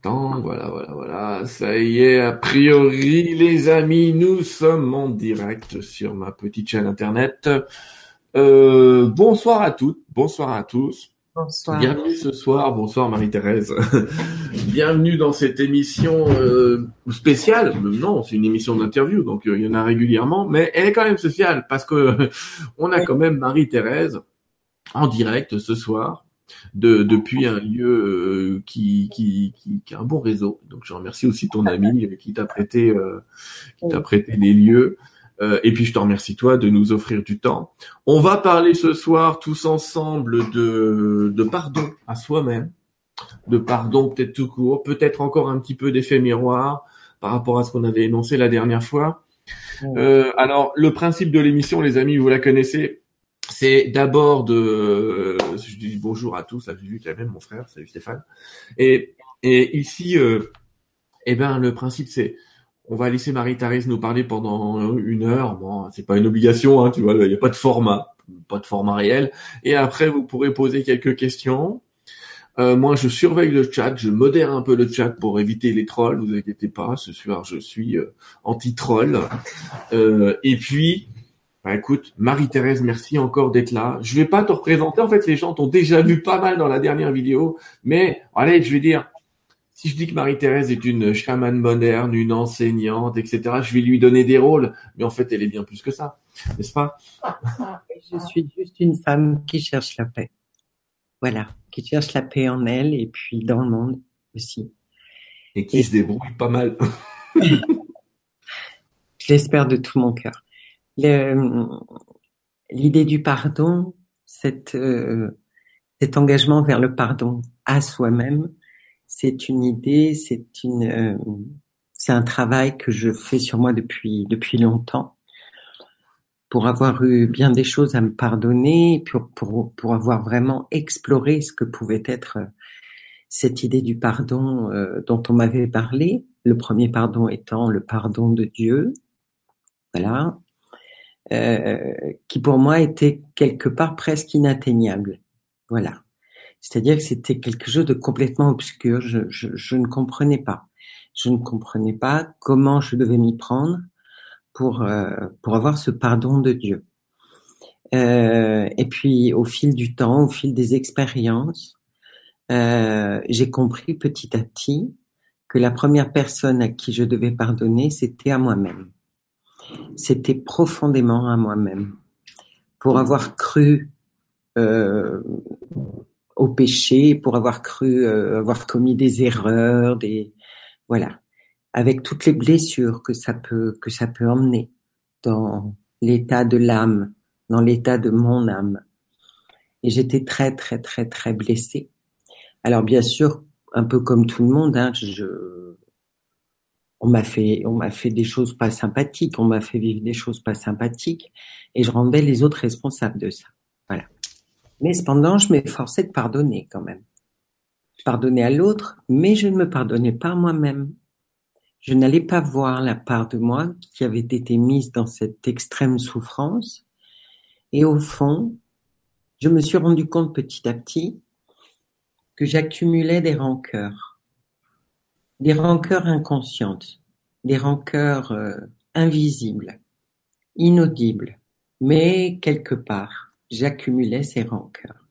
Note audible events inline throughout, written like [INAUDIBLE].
temps. Voilà, voilà, voilà. Ça y est, a priori, les amis, nous sommes en direct sur ma petite chaîne internet. Euh, bonsoir à toutes, bonsoir à tous. Bonsoir. Bienvenue ce soir, bonsoir Marie-Thérèse. [LAUGHS] Bienvenue dans cette émission euh, spéciale. Non, c'est une émission d'interview, donc euh, il y en a régulièrement, mais elle est quand même spéciale parce que [LAUGHS] on a quand même Marie-Thérèse en direct ce soir de, depuis un lieu euh, qui, qui, qui, qui, a un bon réseau. Donc je remercie aussi ton ami qui t'a prêté, euh, qui t'a prêté les lieux. Euh, et puis je te remercie toi de nous offrir du temps. On va parler ce soir tous ensemble de, de pardon à soi-même, de pardon peut-être tout court, peut-être encore un petit peu d'effet miroir par rapport à ce qu'on avait énoncé la dernière fois. Euh, alors le principe de l'émission, les amis, vous la connaissez, c'est d'abord de, je dis bonjour à tous, salut même mon frère, salut Stéphane. Et, ici, euh, eh ben le principe c'est, on va laisser Marie Thérèse nous parler pendant une heure. Bon, c'est pas une obligation, hein, tu vois, il n'y a pas de format, pas de format réel. Et après, vous pourrez poser quelques questions. Euh, moi, je surveille le chat, je modère un peu le chat pour éviter les trolls. Vous inquiétez pas, ce soir, je suis euh, anti-troll. Et puis, bah écoute, Marie-Thérèse, merci encore d'être là. Je vais pas te représenter, en fait, les gens t'ont déjà vu pas mal dans la dernière vidéo, mais allez, je vais dire, si je dis que Marie-Thérèse est une chamane moderne, une enseignante, etc., je vais lui donner des rôles, mais en fait, elle est bien plus que ça, n'est-ce pas? [LAUGHS] Je suis juste une femme qui cherche la paix. Voilà, qui cherche la paix en elle et puis dans le monde aussi. Et qui se débrouille pas mal. [LAUGHS] je l'espère de tout mon cœur l'idée du pardon, cette, euh, cet engagement vers le pardon à soi-même, c'est une idée, c'est une, euh, c'est un travail que je fais sur moi depuis depuis longtemps pour avoir eu bien des choses à me pardonner, pour pour pour avoir vraiment exploré ce que pouvait être cette idée du pardon euh, dont on m'avait parlé. Le premier pardon étant le pardon de Dieu, voilà, euh, qui pour moi était quelque part presque inatteignable. Voilà. C'est-à-dire que c'était quelque chose de complètement obscur. Je, je, je, ne comprenais pas. Je ne comprenais pas comment je devais m'y prendre pour euh, pour avoir ce pardon de Dieu. Euh, et puis au fil du temps, au fil des expériences, euh, j'ai compris petit à petit que la première personne à qui je devais pardonner, c'était à moi-même c'était profondément à moi-même. Pour avoir cru euh, au péché, pour avoir cru euh, avoir commis des erreurs, des voilà, avec toutes les blessures que ça peut que ça peut emmener dans l'état de l'âme, dans l'état de mon âme. Et j'étais très très très très blessée. Alors bien sûr, un peu comme tout le monde, hein, je on m'a fait, on m'a fait des choses pas sympathiques, on m'a fait vivre des choses pas sympathiques, et je rendais les autres responsables de ça. Voilà. Mais cependant, je m'efforçais de pardonner quand même. Je pardonnais à l'autre, mais je ne me pardonnais pas moi-même. Je n'allais pas voir la part de moi qui avait été mise dans cette extrême souffrance. Et au fond, je me suis rendu compte petit à petit que j'accumulais des rancœurs des rancœurs inconscientes, des rancœurs euh, invisibles, inaudibles, mais quelque part, j'accumulais ces rancœurs.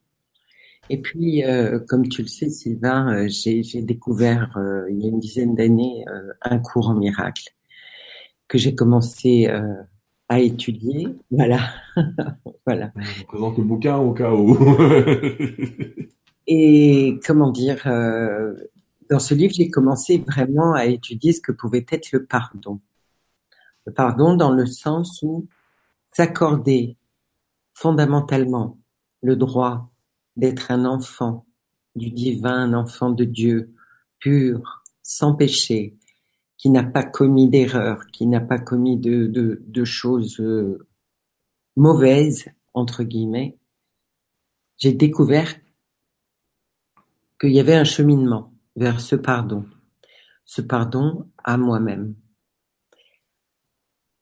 Et puis, euh, comme tu le sais, Sylvain, euh, j'ai découvert il y a une dizaine d'années un cours en miracle que j'ai commencé à étudier. Voilà, [LAUGHS] voilà. On présente le bouquin au cas où. Et comment dire, dans ce livre, j'ai commencé vraiment à étudier ce que pouvait être le pardon. Le pardon dans le sens où s'accorder fondamentalement le droit d'être un enfant du divin, un enfant de Dieu, pur, sans péché, qui n'a pas commis d'erreur, qui n'a pas commis de, de, choses euh, mauvaises, entre guillemets, j'ai découvert qu'il y avait un cheminement vers ce pardon, ce pardon à moi-même.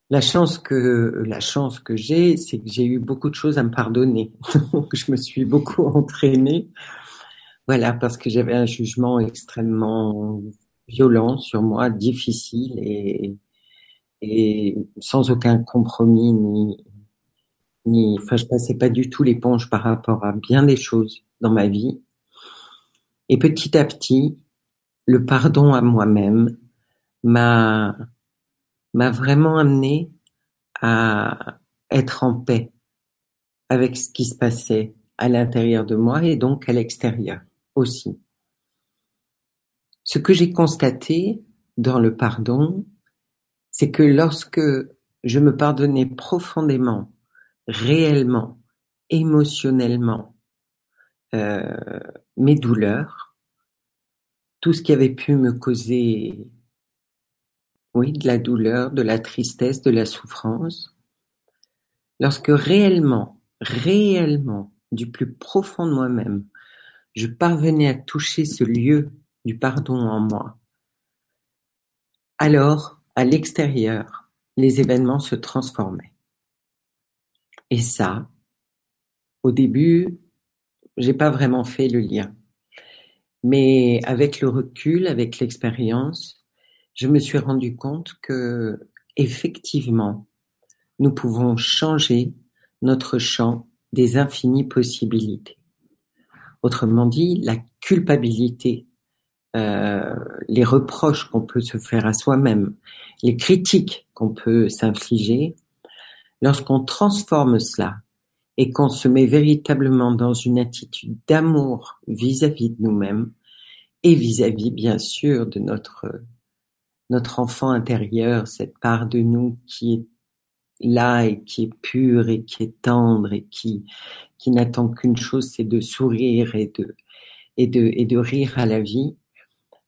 La chance que la chance que j'ai, c'est que j'ai eu beaucoup de choses à me pardonner. [LAUGHS] Donc je me suis beaucoup entraînée Voilà, parce que j'avais un jugement extrêmement violent sur moi, difficile et, et sans aucun compromis ni, ni, enfin, je passais pas du tout l'éponge par rapport à bien des choses dans ma vie. Et petit à petit, le pardon à moi-même m'a, m'a vraiment amené à être en paix avec ce qui se passait à l'intérieur de moi et donc à l'extérieur aussi. Ce que j'ai constaté dans le pardon, c'est que lorsque je me pardonnais profondément, réellement, émotionnellement, mes douleurs, tout ce qui avait pu me causer, oui, de la douleur, de la tristesse, de la souffrance, lorsque réellement, réellement, du plus profond de moi-même, je parvenais à toucher ce lieu du pardon en moi, alors, à l'extérieur, les événements se transformaient. Et ça, au début, j'ai pas vraiment fait le lien. Mais avec le recul, avec l'expérience, je me suis rendu compte que, effectivement, nous pouvons changer notre champ des infinies possibilités. Autrement dit, la culpabilité, euh, les reproches qu'on peut se faire à soi-même, les critiques qu'on peut s'infliger, lorsqu'on transforme cela et qu'on se met véritablement dans une attitude d'amour vis-à-vis de nous-mêmes et vis-à-vis bien sûr de notre notre enfant intérieur, cette part de nous qui est là et qui est pure et qui est tendre et qui qui n'attend qu'une chose, c'est de sourire et de et de et de rire à la vie.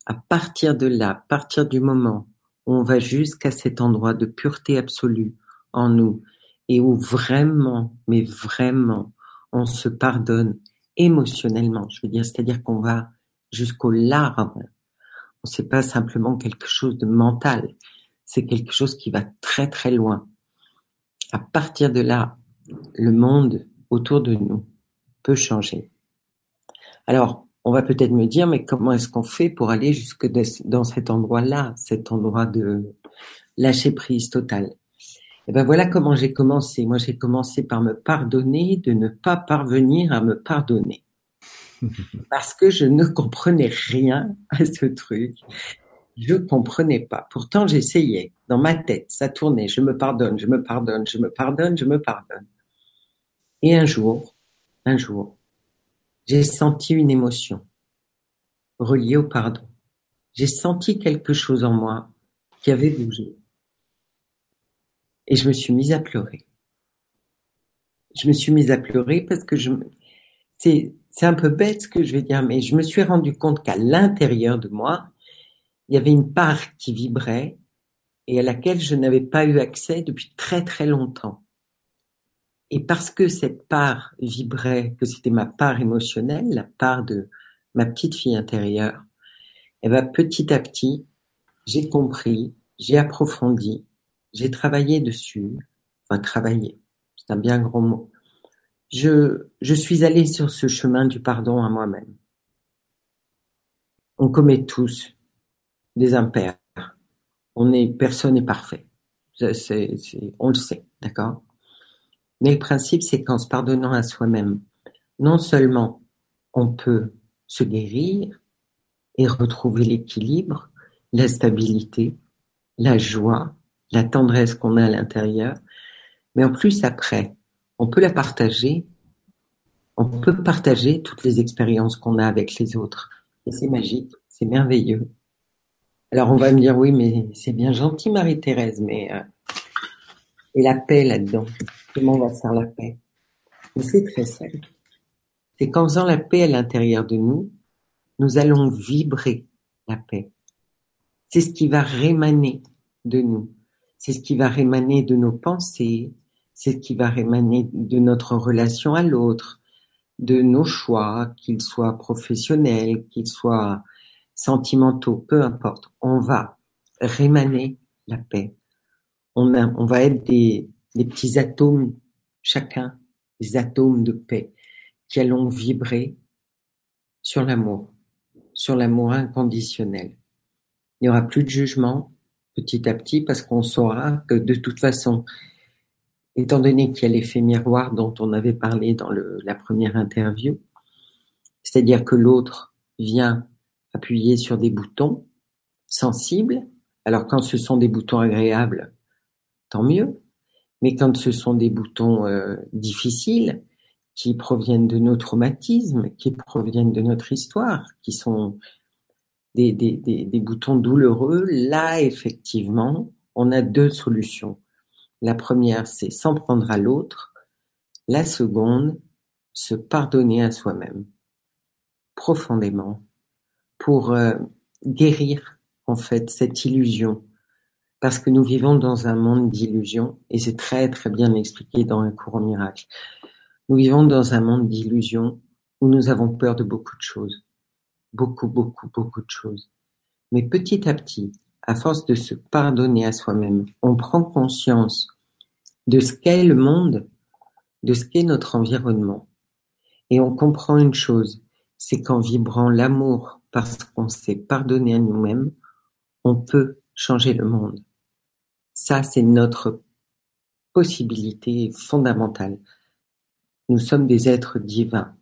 À partir de là, à partir du moment où on va jusqu'à cet endroit de pureté absolue en nous et où vraiment, mais vraiment, on se pardonne émotionnellement. Je veux dire, c'est-à-dire qu'on va jusqu'aux larmes. C'est pas simplement quelque chose de mental. C'est quelque chose qui va très très loin. À partir de là, le monde autour de nous peut changer. Alors, on va peut-être me dire, mais comment est-ce qu'on fait pour aller jusque dans cet endroit-là, cet endroit de lâcher prise totale et ben voilà comment j'ai commencé. Moi, j'ai commencé par me pardonner de ne pas parvenir à me pardonner. [LAUGHS] Parce que je ne comprenais rien à ce truc. Je comprenais pas. Pourtant, j'essayais. Dans ma tête, ça tournait. Je me pardonne, je me pardonne, je me pardonne, je me pardonne. Et un jour, un jour, j'ai senti une émotion reliée au pardon. J'ai senti quelque chose en moi qui avait bougé. Et je me suis mise à pleurer. Je me suis mise à pleurer parce que c'est, c'est un peu bête ce que je vais dire, mais je me suis rendu compte qu'à l'intérieur de moi, il y avait une part qui vibrait et à laquelle je n'avais pas eu accès depuis très très longtemps. Et parce que cette part vibrait, que c'était ma part émotionnelle, la part de ma petite fille intérieure, et eh ben petit à petit, j'ai compris, j'ai approfondi, j'ai travaillé dessus, enfin travaillé, c'est un bien gros mot. Je, je suis allée sur ce chemin du pardon à moi-même. On commet tous des impairs. On est, personne n'est parfait. On le sait, d'accord? Mais le principe, c'est qu'en se pardonnant à soi-même, non seulement on peut se guérir et retrouver l'équilibre, la stabilité, la joie, la tendresse qu'on a à l'intérieur, mais en plus après, on peut la partager, on peut partager toutes les expériences qu'on a avec les autres. Et c'est magique, c'est merveilleux. Alors on va me dire oui, mais c'est bien gentil Marie-Thérèse, mais euh, et la paix là-dedans, comment on va faire la paix? Mais c'est très simple. C'est qu'en faisant la paix à l'intérieur de nous, nous allons vibrer la paix. C'est ce qui va rémaner de nous. C'est ce qui va rémaner de nos pensées, c'est ce qui va rémaner de notre relation à l'autre, de nos choix, qu'ils soient professionnels, qu'ils soient sentimentaux, peu importe. On va rémaner la paix. On, va être des petits atomes, chacun, des atomes de paix, qui allons vibrer sur l'amour, sur l'amour inconditionnel. Il n'y aura plus de jugement petit à petit parce qu'on saura que de toute façon, étant donné qu'il y a l'effet miroir dont on avait parlé dans la première interview, c'est-à-dire que l'autre vient appuyer sur des boutons sensibles, alors quand ce sont des boutons agréables, tant mieux, mais quand ce sont des boutons euh, difficiles, qui proviennent de nos traumatismes, qui proviennent de notre histoire, qui sont des, des, des, des boutons douloureux, là, effectivement, on a deux solutions. La première, c'est s'en prendre à l'autre. La seconde, se pardonner à soi-même profondément pour euh, guérir en fait cette illusion parce que nous vivons dans un monde d'illusions et c'est très très bien expliqué dans un cours miracle. Nous vivons dans un monde d'illusions où nous avons peur de beaucoup de choses, beaucoup beaucoup beaucoup de choses. Mais petit à petit, à force de se pardonner à soi-même, on prend conscience de ce qu'est le monde, de ce qu'est notre environnement. Et on comprend une chose, c'est qu'en vibrant l'amour parce qu'on s'est pardonné à nous-mêmes, on peut changer le monde. Ça, c'est notre possibilité fondamentale. Nous sommes des êtres divins,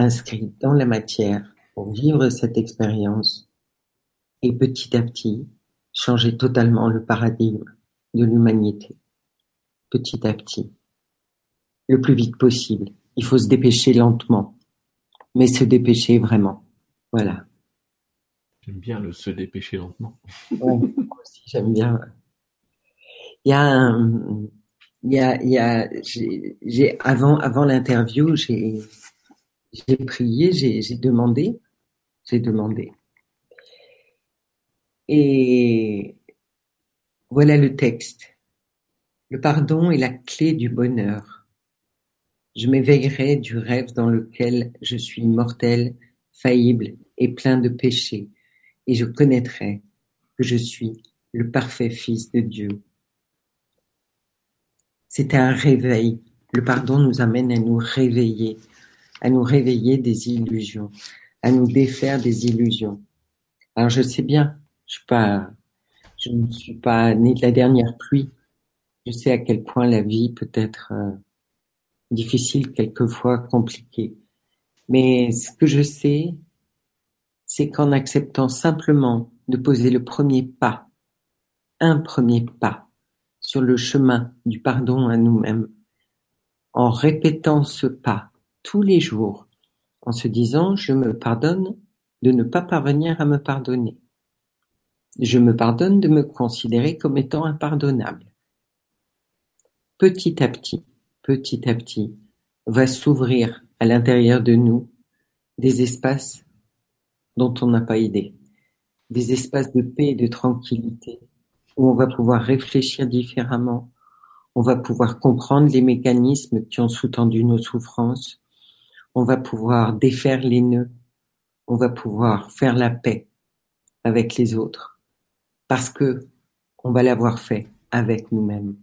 inscrits dans la matière pour vivre cette expérience et petit à petit changer totalement le paradigme de l'humanité. Petit à petit. Le plus vite possible. Il faut se dépêcher lentement mais se dépêcher vraiment. Voilà. J'aime bien le se dépêcher lentement. [LAUGHS] moi aussi, j'aime bien. Il y a il y a, il y a, j'ai, avant, avant l'interview, j'ai, j'ai prié, j'ai, demandé, j'ai demandé. Et voilà le texte. Le pardon est la clé du bonheur. Je m'éveillerai du rêve dans lequel je suis mortel, faillible et plein de péchés, et je connaîtrai que je suis le parfait Fils de Dieu. C'est un réveil. Le pardon nous amène à nous réveiller, à nous réveiller des illusions, à nous défaire des illusions. Alors je sais bien, je suis pas, je ne suis pas né de la dernière pluie. Je sais à quel point la vie peut être euh, difficile, quelquefois compliqué. Mais ce que je sais, c'est qu'en acceptant simplement de poser le premier pas, un premier pas sur le chemin du pardon à nous-mêmes, en répétant ce pas tous les jours, en se disant je me pardonne de ne pas parvenir à me pardonner. Je me pardonne de me considérer comme étant impardonnable. Petit à petit, petit à petit, va s'ouvrir à l'intérieur de nous des espaces dont on n'a pas idée, des espaces de paix et de tranquillité, où on va pouvoir réfléchir différemment, on va pouvoir comprendre les mécanismes qui ont sous-tendu nos souffrances, on va pouvoir défaire les nœuds, on va pouvoir faire la paix avec les autres, parce que on va l'avoir fait avec nous-mêmes.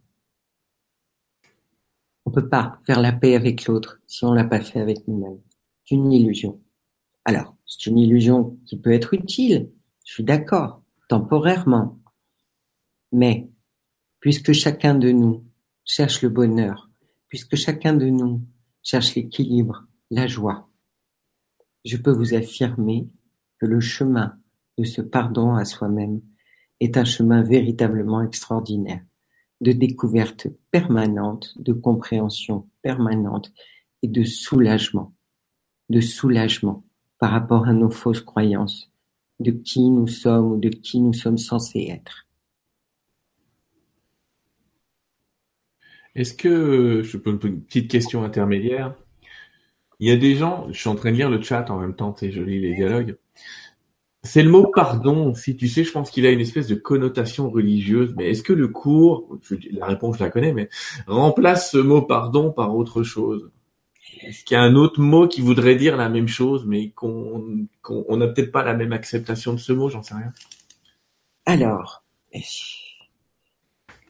On peut pas faire la paix avec l'autre si on l'a pas fait avec nous-mêmes. C'est une illusion. Alors, c'est une illusion qui peut être utile, je suis d'accord, temporairement. Mais, puisque chacun de nous cherche le bonheur, puisque chacun de nous cherche l'équilibre, la joie, je peux vous affirmer que le chemin de ce pardon à soi-même est un chemin véritablement extraordinaire de découverte permanente, de compréhension permanente et de soulagement, de soulagement par rapport à nos fausses croyances, de qui nous sommes ou de qui nous sommes censés être. Est-ce que, je peux une petite question intermédiaire, il y a des gens, je suis en train de lire le chat en même temps, c'est joli les dialogues, c'est le mot pardon. Si tu sais, je pense qu'il a une espèce de connotation religieuse. Mais est-ce que le cours, la réponse je la connais, mais remplace ce mot pardon par autre chose? Est-ce qu'il y a un autre mot qui voudrait dire la même chose, mais qu'on qu'on n'a peut-être pas la même acceptation de ce mot? J'en sais rien. Alors.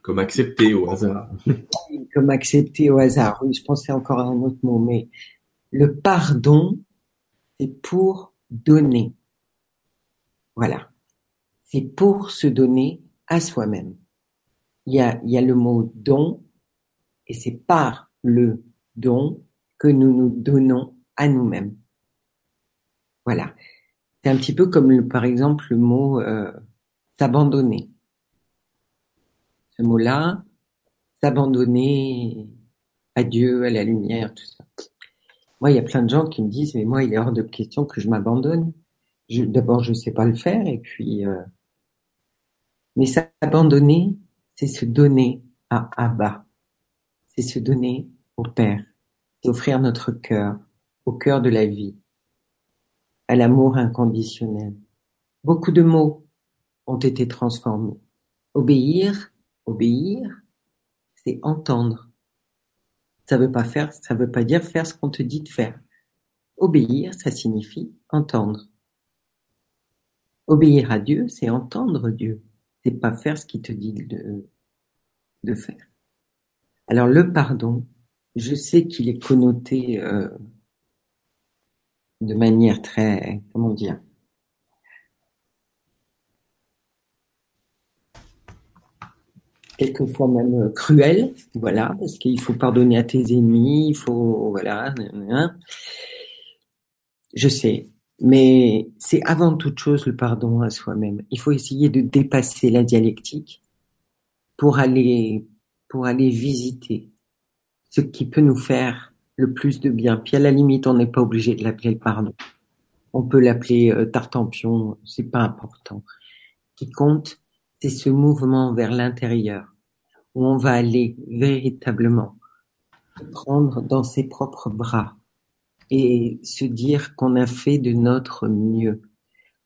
Comme accepter au hasard. [LAUGHS] Comme accepter au hasard. Oui, je pensais encore à un autre mot, mais le pardon c'est pour donner. Voilà. C'est pour se donner à soi-même. Il y a, le mot don, et c'est par le don que nous nous donnons à nous-mêmes. Voilà. C'est un petit peu comme par exemple le mot euh, s'abandonner. Ce mot-là, s'abandonner à Dieu, à la lumière, tout ça. Moi, il y a plein de gens qui me disent, mais moi, il est hors de question que je m'abandonne. D'abord, je sais pas le faire, et puis, euh, mais s'abandonner, c'est se donner à Abba, c'est se donner au Père, c'est offrir notre cœur, au cœur de la vie, à l'amour inconditionnel. Beaucoup de mots ont été transformés. Obéir, obéir, c'est entendre. Ça veut pas faire, ça veut pas dire faire ce qu'on te dit de faire. Obéir, ça signifie entendre. Obéir à Dieu, c'est entendre Dieu. C'est pas faire ce qu'il te dit de, de faire. Alors le pardon, je sais qu'il est connoté euh, de manière très, comment dire, quelquefois même cruel, voilà, parce qu'il faut pardonner à tes ennemis, il faut, voilà, je sais, mais c'est avant toute chose le pardon à soi-même. Il faut essayer de dépasser la dialectique pour aller, pour aller visiter ce qui peut nous faire le plus de bien. Puis à la limite, on n'est pas obligé de l'appeler le pardon. On peut l'appeler euh, tartampion, c'est pas important. Ce qui compte, c'est ce mouvement vers l'intérieur où on va aller véritablement prendre dans ses propres bras et se dire qu'on a fait de notre mieux,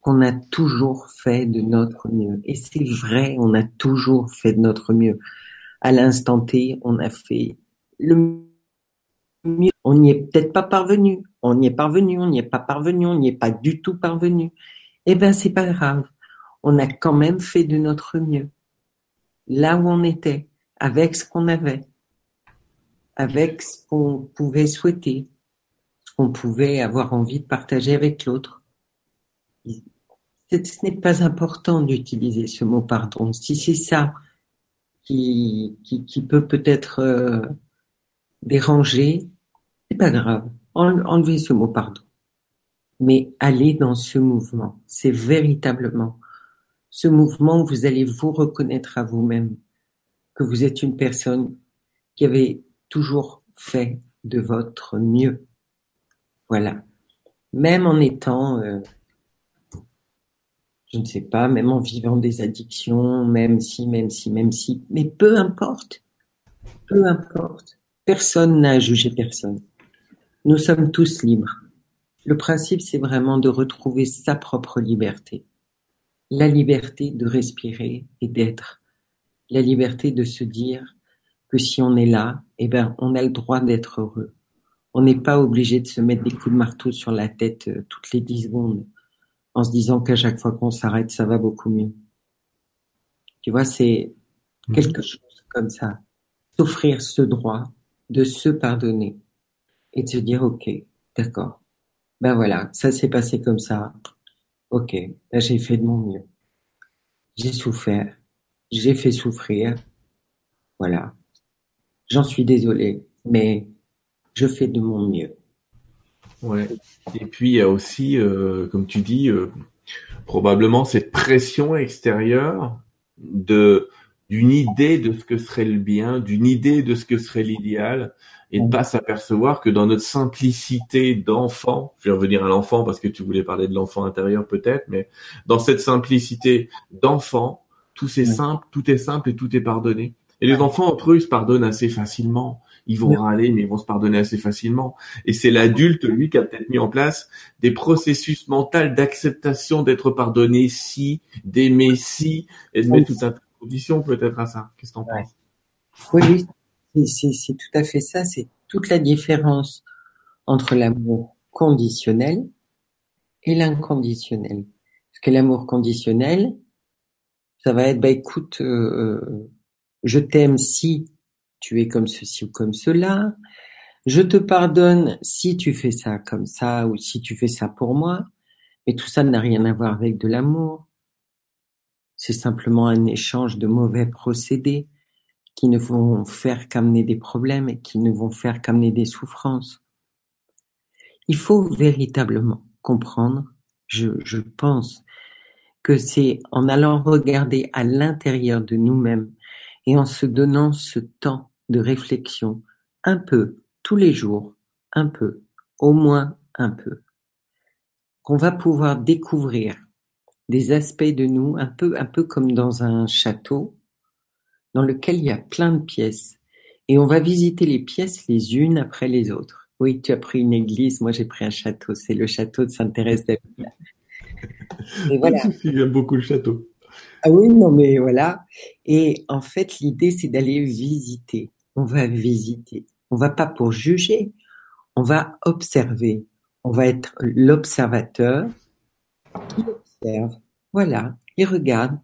qu'on a toujours fait de notre mieux. Et c'est vrai, on a toujours fait de notre mieux. À l'instant T, on a fait le mieux. On n'y est peut-être pas parvenu. On n'y est parvenu, on n'y est pas parvenu, on n'y est pas du tout parvenu. Eh ben, c'est pas grave. On a quand même fait de notre mieux. Là où on était, avec ce qu'on avait, avec ce qu'on pouvait souhaiter, ce qu'on pouvait avoir envie de partager avec l'autre. Ce n'est pas important d'utiliser ce mot pardon. Si c'est ça qui, peut peut-être euh, déranger, c'est pas grave. Enlevez ce mot pardon. Mais allez dans ce mouvement. C'est véritablement ce mouvement vous allez vous reconnaître à vous-même que vous êtes une personne qui avait toujours fait de votre mieux. Voilà. Même en étant, euh, je ne sais pas, même en vivant des addictions, même si, même si, même si, mais peu importe. Peu importe. Personne n'a jugé personne. Nous sommes tous libres. Le principe, c'est vraiment de retrouver sa propre liberté. La liberté de respirer et d'être. La liberté de se dire que si on est là, eh ben, on a le droit d'être heureux. On n'est pas obligé de se mettre des coups de marteau sur la tête euh, toutes les dix secondes en se disant qu'à chaque fois qu'on s'arrête, ça va beaucoup mieux. Tu vois, c'est mmh. quelque chose comme ça. S'offrir ce droit de se pardonner et de se dire, OK, d'accord. Ben voilà, ça s'est passé comme ça. OK, j'ai fait de mon mieux. J'ai souffert. J'ai fait souffrir. Voilà. J'en suis désolé, mais je fais de mon mieux. Ouais. Et puis il y a aussi, euh, comme tu dis, euh, probablement cette pression extérieure de d'une idée de ce que serait le bien, d'une idée de ce que serait l'idéal, et de pas s'apercevoir que dans notre simplicité d'enfant, je vais revenir à l'enfant parce que tu voulais parler de l'enfant intérieur peut-être, mais dans cette simplicité d'enfant, tout est simple, tout est simple et tout est pardonné. Et les enfants entre eux, ils se pardonnent assez facilement. Ils vont râler, mais ils vont se pardonner assez facilement. Et c'est l'adulte, lui, qui a peut-être mis en place des processus mentaux d'acceptation d'être pardonné si, d'aimer si, et de mettre toute un condition peut-être à ça. Qu'est-ce que t'en penses? Oui, oui, c'est tout à fait ça. C'est toute la différence entre l'amour conditionnel et l'inconditionnel. Parce que l'amour conditionnel, ça va être, bah écoute, euh, je t'aime si tu es comme ceci ou comme cela. Je te pardonne si tu fais ça comme ça ou si tu fais ça pour moi, mais tout ça n'a rien à voir avec de l'amour. C'est simplement un échange de mauvais procédés qui ne vont faire qu'amener des problèmes et qui ne vont faire qu'amener des souffrances. Il faut véritablement comprendre, je, je pense, que c'est en allant regarder à l'intérieur de nous-mêmes et en se donnant ce temps de réflexion, un peu, tous les jours, un peu, au moins un peu, qu'on va pouvoir découvrir des aspects de nous, un peu, un peu comme dans un château, dans lequel il y a plein de pièces. Et on va visiter les pièces les unes après les autres. Oui, tu as pris une église, moi j'ai pris un château, c'est le château de Sainte-Thérèse d'Avila. [LAUGHS] Voilà. J'aime beaucoup le château. Ah oui, non, mais voilà. Et en fait, l'idée, c'est d'aller visiter. On va visiter. On va pas pour juger. On va observer. On va être l'observateur qui observe. Voilà. Il regarde.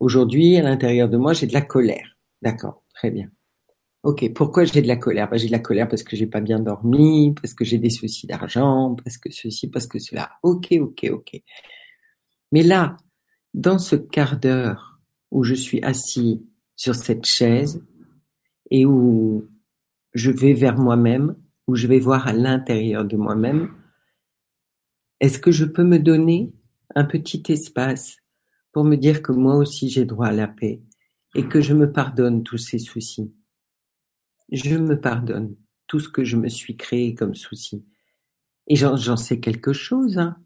Aujourd'hui, à l'intérieur de moi, j'ai de la colère. D'accord. Très bien. Ok, pourquoi j'ai de la colère? Ben, J'ai de la colère parce que j'ai pas bien dormi, parce que j'ai des soucis d'argent, parce que ceci, parce que cela. Ok, ok, ok. Mais là, dans ce quart d'heure où je suis assis sur cette chaise et où je vais vers moi-même, où je vais voir à l'intérieur de moi-même, est-ce que je peux me donner un petit espace pour me dire que moi aussi j'ai droit à la paix et que je me pardonne tous ces soucis. Je me pardonne tout ce que je me suis créé comme souci. Et j'en sais quelque chose, hein.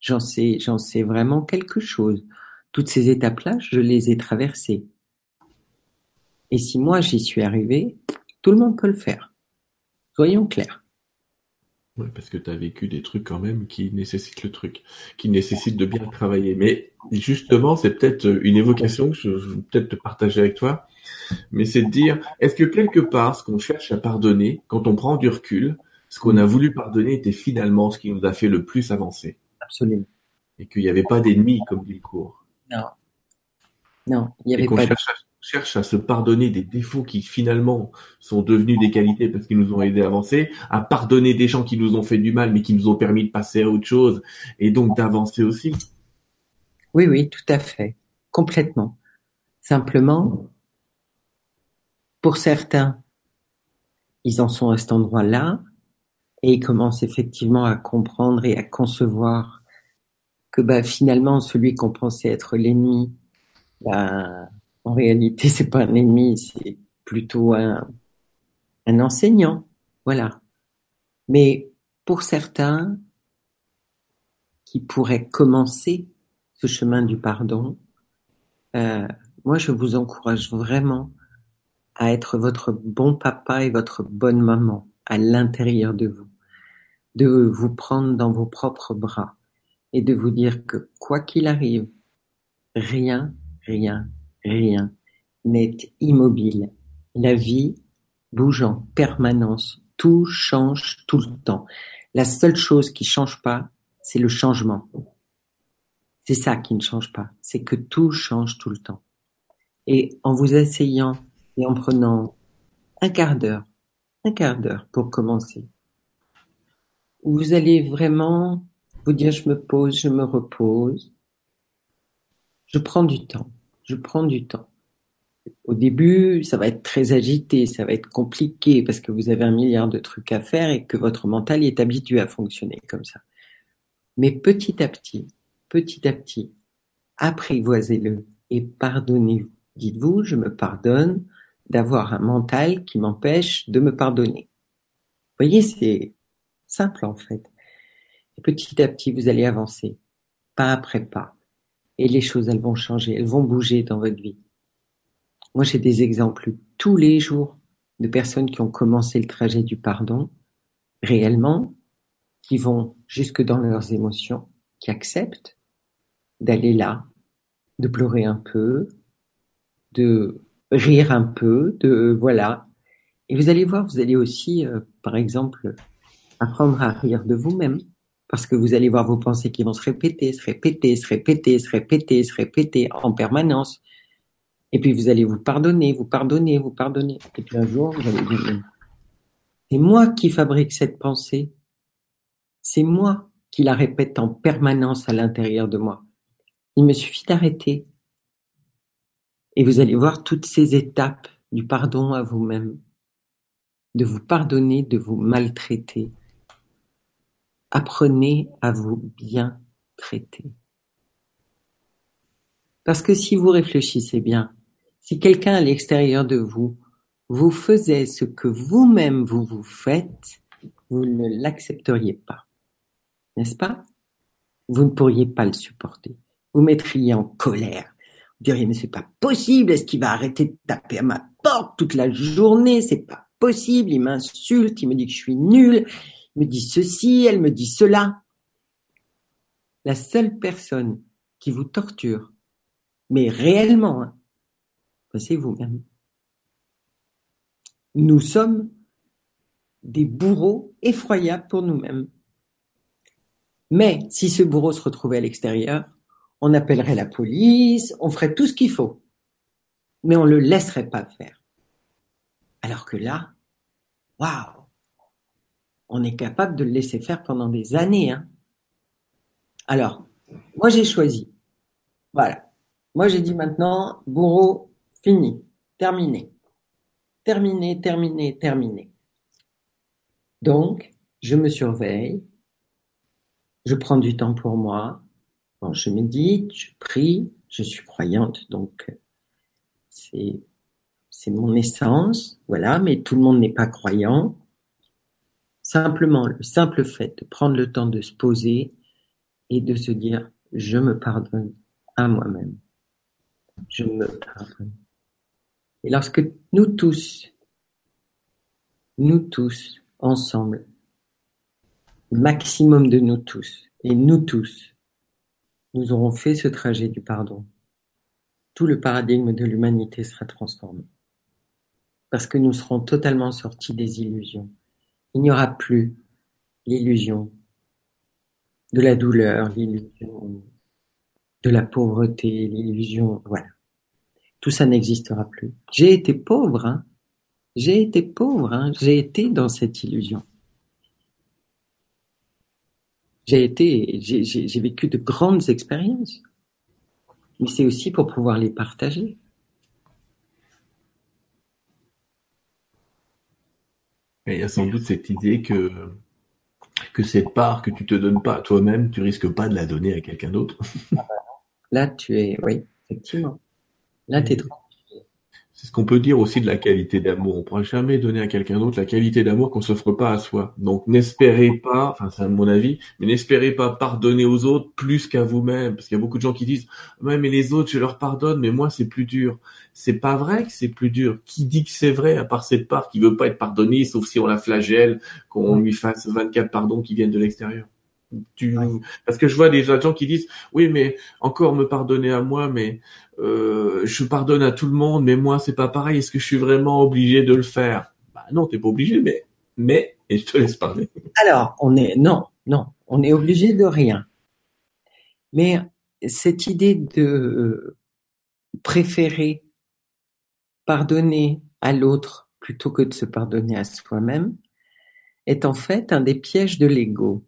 J'en sais, j'en sais vraiment quelque chose. Toutes ces étapes-là, je les ai traversées. Et si moi j'y suis arrivé, tout le monde peut le faire. Soyons clairs. Oui, parce que tu as vécu des trucs quand même qui nécessitent le truc, qui nécessitent de bien travailler. Mais justement, c'est peut-être une évocation que je, veux peut-être te partager avec toi, mais c'est de dire, est-ce que quelque part, ce qu'on cherche à pardonner, quand on prend du recul, ce qu'on a voulu pardonner était finalement ce qui nous a fait le plus avancer? Absolument. Et qu'il n'y avait pas d'ennemis, comme dit le cours. Non. Non, il n'y avait et qu'on cherche, cherche à se pardonner des défauts qui finalement sont devenus des qualités parce qu'ils nous ont aidés à avancer, à pardonner des gens qui nous ont fait du mal mais qui nous ont permis de passer à autre chose et donc d'avancer aussi. Oui, oui, tout à fait. Complètement. Simplement, pour certains, ils en sont à cet endroit-là, et ils commencent effectivement à comprendre et à concevoir que bah, finalement celui qu'on pensait être l'ennemi, bah, en réalité c'est pas un ennemi, c'est plutôt un, un enseignant, voilà. Mais pour certains qui pourraient commencer ce chemin du pardon, euh, moi je vous encourage vraiment à être votre bon papa et votre bonne maman à l'intérieur de vous de vous prendre dans vos propres bras et de vous dire que quoi qu'il arrive, rien, rien, rien n'est immobile. La vie bouge en permanence, tout change tout le temps. La seule chose qui change pas, c'est le changement. C'est ça qui ne change pas, c'est que tout change tout le temps. Et en vous asseyant et en prenant un quart d'heure, un quart d'heure pour commencer, vous allez vraiment vous dire je me pose, je me repose. Je prends du temps, je prends du temps. Au début, ça va être très agité, ça va être compliqué parce que vous avez un milliard de trucs à faire et que votre mental est habitué à fonctionner comme ça. Mais petit à petit, petit à petit, apprivoisez-le et pardonnez-vous. Dites-vous, je me pardonne d'avoir un mental qui m'empêche de me pardonner. Vous voyez, c'est simple en fait. Et petit à petit, vous allez avancer, pas après pas. Et les choses, elles vont changer, elles vont bouger dans votre vie. Moi, j'ai des exemples tous les jours de personnes qui ont commencé le trajet du pardon, réellement, qui vont jusque dans leurs émotions, qui acceptent d'aller là, de pleurer un peu, de rire un peu, de voilà. Et vous allez voir, vous allez aussi, euh, par exemple, apprendre à rire de vous-même. Parce que vous allez voir vos pensées qui vont se répéter, se répéter, se répéter, se répéter, se répéter en permanence. Et puis vous allez vous pardonner, vous pardonner, vous pardonner. Et puis un jour, vous allez dire, C'est moi qui fabrique cette pensée. C'est moi qui la répète en permanence à l'intérieur de moi. Il me suffit d'arrêter. Et vous allez voir toutes ces étapes du pardon à vous-même, de vous pardonner, de vous maltraiter. Apprenez à vous bien traiter. Parce que si vous réfléchissez bien, si quelqu'un à l'extérieur de vous vous faisait ce que vous-même vous vous faites, vous ne l'accepteriez pas. N'est-ce pas? Vous ne pourriez pas le supporter. Vous mettriez en colère. Vous diriez, mais c'est pas possible, est-ce qu'il va arrêter de taper à ma porte toute la journée? C'est pas possible, il m'insulte, il me dit que je suis nulle, il me dit ceci, elle me dit cela. La seule personne qui vous torture, mais réellement, hein, c'est vous-même. Nous sommes des bourreaux effroyables pour nous-mêmes. Mais si ce bourreau se retrouvait à l'extérieur, on appellerait la police, on ferait tout ce qu'il faut. Mais on ne le laisserait pas faire. Alors que là, waouh, on est capable de le laisser faire pendant des années. Hein. Alors, moi j'ai choisi. Voilà. Moi j'ai dit maintenant, bourreau, fini, terminé. Terminé, terminé, terminé. Donc, je me surveille, je prends du temps pour moi, je médite, je prie, je suis croyante, donc c'est c'est mon essence, voilà, mais tout le monde n'est pas croyant. Simplement, le simple fait de prendre le temps de se poser et de se dire, je me pardonne à moi-même. Je me pardonne. Et lorsque nous tous, nous tous, ensemble, maximum de nous tous, et nous tous, nous aurons fait ce trajet du pardon, tout le paradigme de l'humanité sera transformé. Parce que nous serons totalement sortis des illusions. Il n'y aura plus l'illusion de la douleur, l'illusion de la pauvreté, l'illusion, voilà. Tout ça n'existera plus. J'ai été pauvre, hein. J'ai été pauvre, hein. J'ai été dans cette illusion. J'ai été, j'ai vécu de grandes expériences. Mais c'est aussi pour pouvoir les partager. Il y a sans doute cette idée que, que cette part que tu te donnes pas à toi-même, tu risques pas de la donner à quelqu'un d'autre. Là, tu es, oui, effectivement. Là, t'es C'est ce qu'on peut dire aussi de la qualité d'amour. On ne pourra jamais donner à quelqu'un d'autre la qualité d'amour qu'on s'offre pas à soi. Donc n'espérez pas, enfin c'est mon avis, mais n'espérez pas pardonner aux autres plus qu'à vous-même. Parce qu'il y a beaucoup de gens qui disent Ouais mais les autres je leur pardonne, mais moi c'est plus dur. C'est pas vrai que c'est plus dur. Qui dit que c'est vrai, à part cette part qui veut pas être pardonnée, sauf si on la flagelle, qu'on lui fasse 24 pardons qui viennent de l'extérieur? Parce que je vois des gens qui disent oui mais encore me pardonner à moi mais euh, je pardonne à tout le monde mais moi c'est pas pareil. Est-ce que je suis vraiment obligé de le faire? Bah non t'es pas obligé mais mais et je te laisse parler. Alors on est non non on est obligé de rien. Mais cette idée de euh, préférer pardonner à l'autre plutôt que de se pardonner à soi-même est en fait un des pièges de l'ego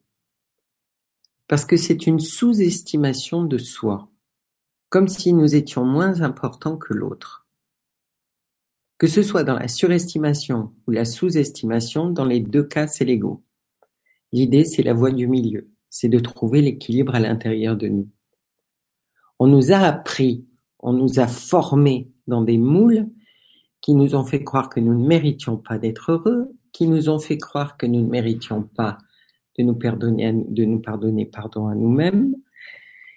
parce que c'est une sous-estimation de soi, comme si nous étions moins importants que l'autre. Que ce soit dans la surestimation ou la sous-estimation, dans les deux cas, c'est l'ego. L'idée, c'est la voie du milieu, c'est de trouver l'équilibre à l'intérieur de nous. On nous a appris, on nous a formés dans des moules qui nous ont fait croire que nous ne méritions pas d'être heureux, qui nous ont fait croire que nous ne méritions pas de nous pardonner, de nous pardonner pardon à nous-mêmes,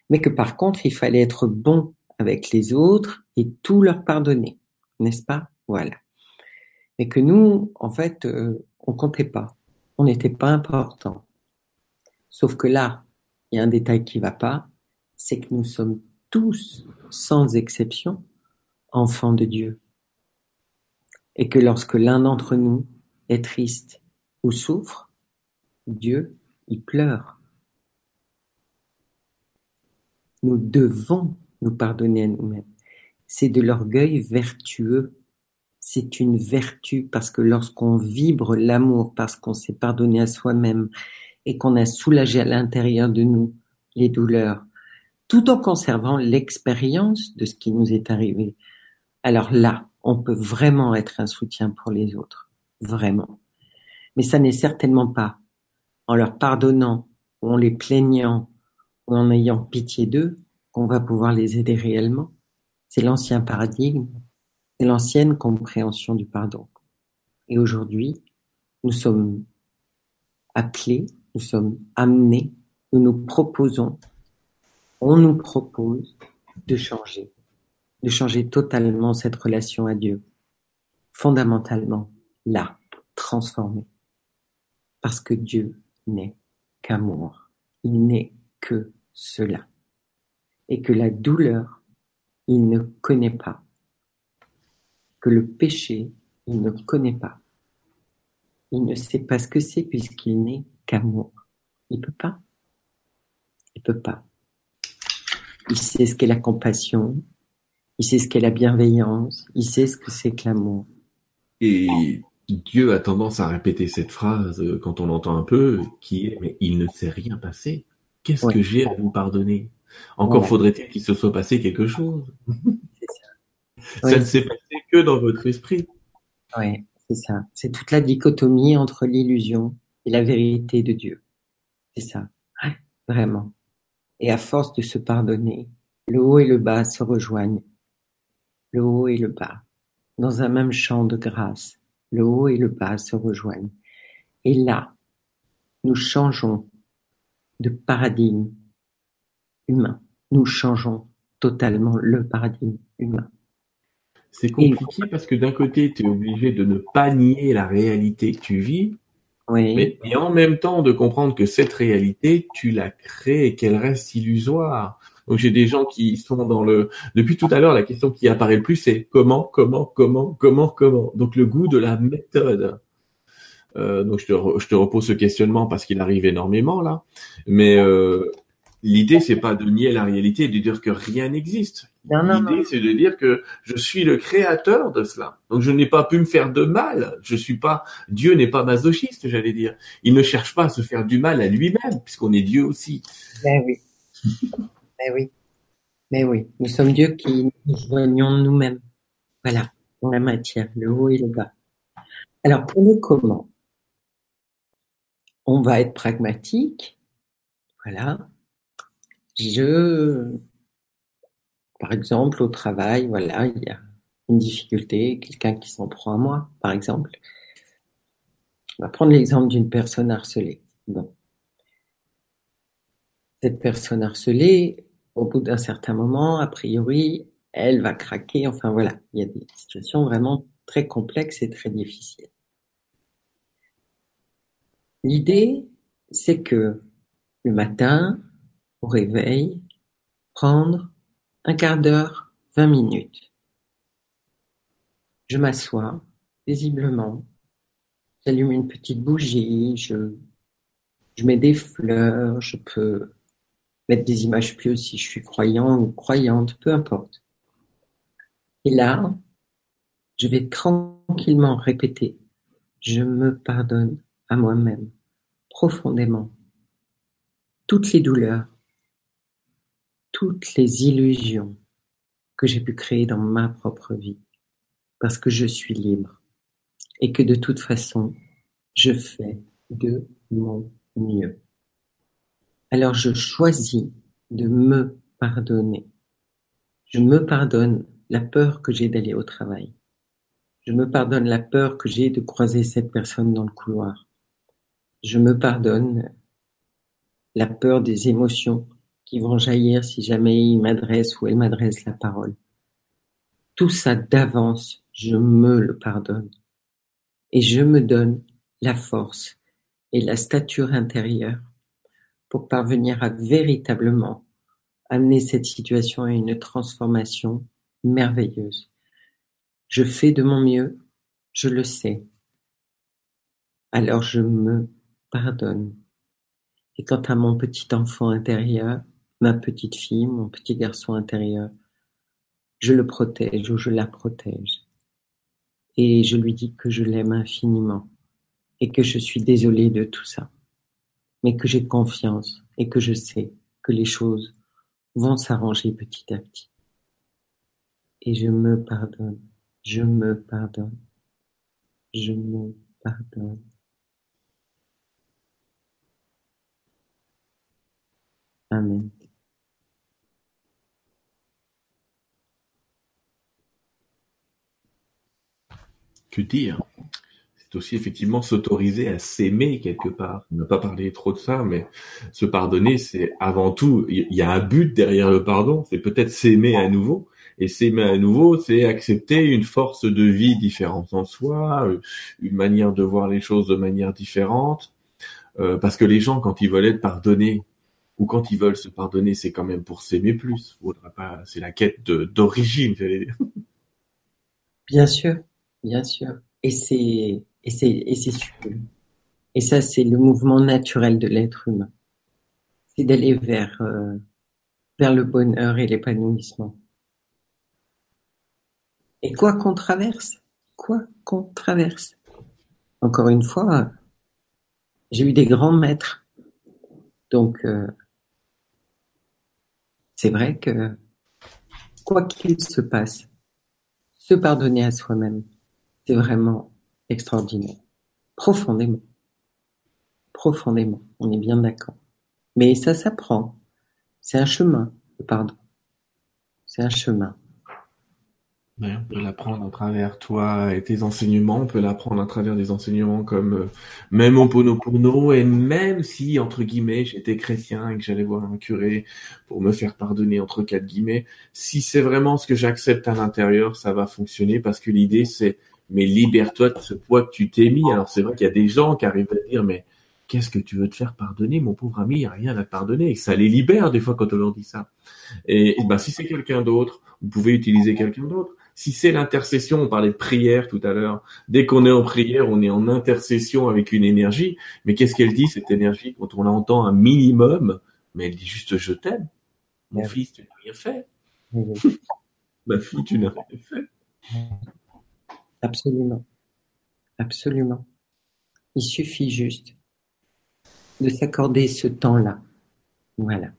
mais que par contre il fallait être bon avec les autres et tout leur pardonner, n'est-ce pas? Voilà. Mais que nous, en fait, euh, on comptait pas, on n'était pas important. Sauf que là, il y a un détail qui va pas, c'est que nous sommes tous, sans exception, enfants de Dieu. Et que lorsque l'un d'entre nous est triste ou souffre, Dieu il pleure. Nous devons nous pardonner à nous-mêmes. C'est de l'orgueil vertueux. c'est une vertu parce que lorsqu'on vibre l'amour, parce qu'on s'est pardonné à soi-même et qu'on a soulagé à l'intérieur de nous les douleurs, tout en conservant l'expérience de ce qui nous est arrivé, alors là, on peut vraiment être un soutien pour les autres. Vraiment. Mais ça n'est certainement pas en leur pardonnant, ou en les plaignant, ou en ayant pitié d'eux, qu'on va pouvoir les aider réellement. C'est l'ancien paradigme, c'est l'ancienne compréhension du pardon. Et aujourd'hui, nous sommes appelés, nous sommes amenés, nous nous proposons, on nous propose de changer, de changer totalement cette relation à Dieu, fondamentalement, là, transformée. Parce que Dieu n'est qu'amour, il n'est que cela. Et que la douleur, il ne connaît pas. Que le péché, il ne connaît pas. Il ne sait pas ce que c'est puisqu'il n'est qu'amour. Il peut pas. Il peut pas. Il sait ce qu'est la compassion, il sait ce qu'est la bienveillance, il sait ce que c'est que l'amour. Et Dieu a tendance à répéter cette phrase euh, quand on l'entend un peu, qui est mais il ne s'est rien passé. Qu'est-ce que j'ai à vous pardonner? Encore faudrait-il qu'il se soit passé quelque chose. ça. ça ne s'est passé que dans votre esprit. Oui, c'est ça. C'est toute la dichotomie entre l'illusion et la vérité de Dieu. C'est ça. Vraiment. Et à force de se pardonner, le haut et le bas se rejoignent. Le haut et le bas. Dans un même champ de grâce, le haut et le bas se rejoignent. Et là, nous changeons de paradigme humain. Nous changeons totalement le paradigme humain. C'est compliqué parce que d'un côté, tu es obligé de ne pas nier la réalité que tu vis, oui. mais et en même temps de comprendre que cette réalité, tu l'as créée et qu'elle reste illusoire. Donc j'ai des gens qui sont dans le depuis tout à l'heure la question qui apparaît le plus c'est comment comment comment comment comment donc le goût de la méthode. Euh, donc je te, je te repose ce questionnement parce qu'il arrive énormément là, mais euh, l'idée c'est pas de nier la réalité et de dire que rien n'existe. L'idée c'est de dire que je suis le créateur de cela. Donc je n'ai pas pu me faire de mal. Je suis pas Dieu n'est pas masochiste, j'allais dire. Il ne cherche pas à se faire du mal à lui-même puisqu'on est Dieu aussi. Ben oui. [LAUGHS] Mais oui, mais oui, nous sommes Dieu qui nous joignons nous-mêmes. Voilà, dans la matière, le haut et le bas. Alors pour le comment, on va être pragmatique. Voilà. Je, par exemple, au travail, voilà, il y a une difficulté, quelqu'un qui s'en prend à moi, par exemple. On va prendre l'exemple d'une personne harcelée. Bon. Cette personne harcelée, au bout d'un certain moment, a priori, elle va craquer. Enfin voilà, il y a des situations vraiment très complexes et très difficiles. L'idée, c'est que le matin, au réveil, prendre un quart d'heure, vingt minutes. Je m'assois paisiblement, j'allume une petite bougie, je, je mets des fleurs, je peux mettre des images pieuses si je suis croyant ou croyante, peu importe. Et là, je vais tranquillement répéter, je me pardonne à moi-même profondément toutes les douleurs, toutes les illusions que j'ai pu créer dans ma propre vie, parce que je suis libre et que de toute façon, je fais de mon mieux. Alors je choisis de me pardonner. Je me pardonne la peur que j'ai d'aller au travail. Je me pardonne la peur que j'ai de croiser cette personne dans le couloir. Je me pardonne la peur des émotions qui vont jaillir si jamais il m'adresse ou elle m'adresse la parole. Tout ça d'avance, je me le pardonne. Et je me donne la force et la stature intérieure pour parvenir à véritablement amener cette situation à une transformation merveilleuse. Je fais de mon mieux, je le sais. Alors je me pardonne. Et quant à mon petit enfant intérieur, ma petite fille, mon petit garçon intérieur, je le protège ou je la protège. et je lui dis que je l'aime infiniment et que je suis désolée de tout ça, mais que j'ai confiance et que je sais que les choses vont s'arranger petit à petit. Et je me pardonne, je me pardonne, je me pardonne. Amen. Que dire? C'est aussi effectivement s'autoriser à s'aimer quelque part. On n'a pas parlé trop de ça, mais se pardonner, c'est avant tout, il y a un but derrière le pardon, c'est peut-être s'aimer à nouveau. Et s'aimer à nouveau, c'est accepter une force de vie différente en soi, euh, une manière de voir les choses de manière différente. Euh, parce que les gens, quand ils veulent être pardonnés, ou quand ils veulent se pardonner, c'est quand même pour s'aimer plus. Faudra pas, c'est la quête d'origine, j'allais dire. Bien sûr, bien sûr. Et c'est, et c'est, et c'est Et ça, c'est le mouvement naturel de l'être humain. C'est d'aller vers, euh, vers le bonheur et l'épanouissement. Et quoi qu'on traverse, quoi qu'on traverse. Encore une fois, j'ai eu des grands maîtres. Donc, euh, c'est vrai que quoi qu'il se passe, se pardonner à soi-même, c'est vraiment extraordinaire. Profondément. Profondément. On est bien d'accord. Mais ça s'apprend. C'est un chemin, le pardon. C'est un chemin on peut l'apprendre à travers toi et tes enseignements, on peut l'apprendre à travers des enseignements comme euh, même au Ponopono, et même si, entre guillemets, j'étais chrétien et que j'allais voir un curé pour me faire pardonner, entre quatre guillemets, si c'est vraiment ce que j'accepte à l'intérieur, ça va fonctionner parce que l'idée c'est, mais libère-toi de ce poids que tu t'es mis. Alors c'est vrai qu'il y a des gens qui arrivent à dire, mais qu'est-ce que tu veux te faire pardonner, mon pauvre ami, il n'y a rien à te pardonner. Et ça les libère des fois quand on leur dit ça. Et, et ben, si c'est quelqu'un d'autre, vous pouvez utiliser quelqu'un d'autre. Si c'est l'intercession, on parlait de prière tout à l'heure. Dès qu'on est en prière, on est en intercession avec une énergie. Mais qu'est-ce qu'elle dit, cette énergie, quand on l'entend un minimum Mais elle dit juste je t'aime. Mon fils, tu n'as rien fait. Ma fille, tu n'as rien fait. Absolument. Absolument. Il suffit juste de s'accorder ce temps-là. Voilà.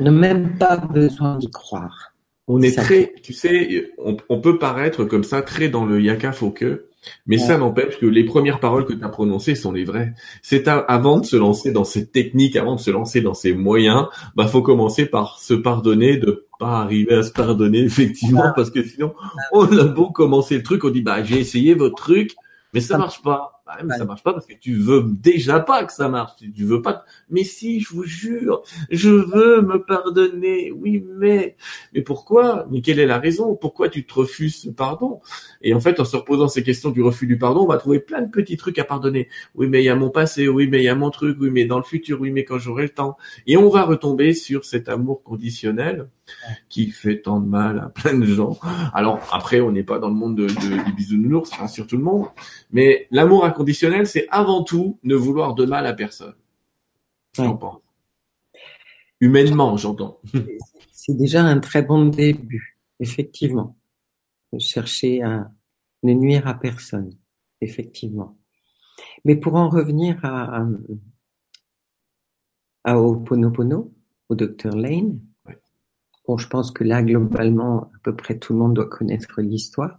N'a même pas besoin d'y croire. On est très, tu sais, on, peut paraître comme ça très dans le yaka que, mais ça n'empêche que les premières paroles que tu as prononcées sont les vraies. C'est avant de se lancer dans cette technique, avant de se lancer dans ces moyens, bah faut commencer par se pardonner de pas arriver à se pardonner effectivement ah. parce que sinon on a beau commencer le truc, on dit bah j'ai essayé votre truc, mais ça marche pas. Bah, mais ça marche pas parce que tu veux déjà pas que ça marche. Tu veux pas. Mais si, je vous jure, je veux me pardonner. Oui, mais, mais pourquoi? Mais quelle est la raison? Pourquoi tu te refuses ce pardon? Et en fait, en se reposant ces questions du refus du pardon, on va trouver plein de petits trucs à pardonner. Oui, mais il y a mon passé. Oui, mais il y a mon truc. Oui, mais dans le futur. Oui, mais quand j'aurai le temps. Et on va retomber sur cet amour conditionnel qui fait tant de mal à plein de gens. Alors après, on n'est pas dans le monde de, de, du bisounours, sur tout le monde, mais l'amour inconditionnel, c'est avant tout ne vouloir de mal à personne. J'en pense. Humainement, j'entends. C'est déjà un très bon début, effectivement. Chercher à ne nuire à personne, effectivement. Mais pour en revenir à, à, à Oponopono, au docteur Lane, Bon, je pense que là, globalement, à peu près tout le monde doit connaître l'histoire.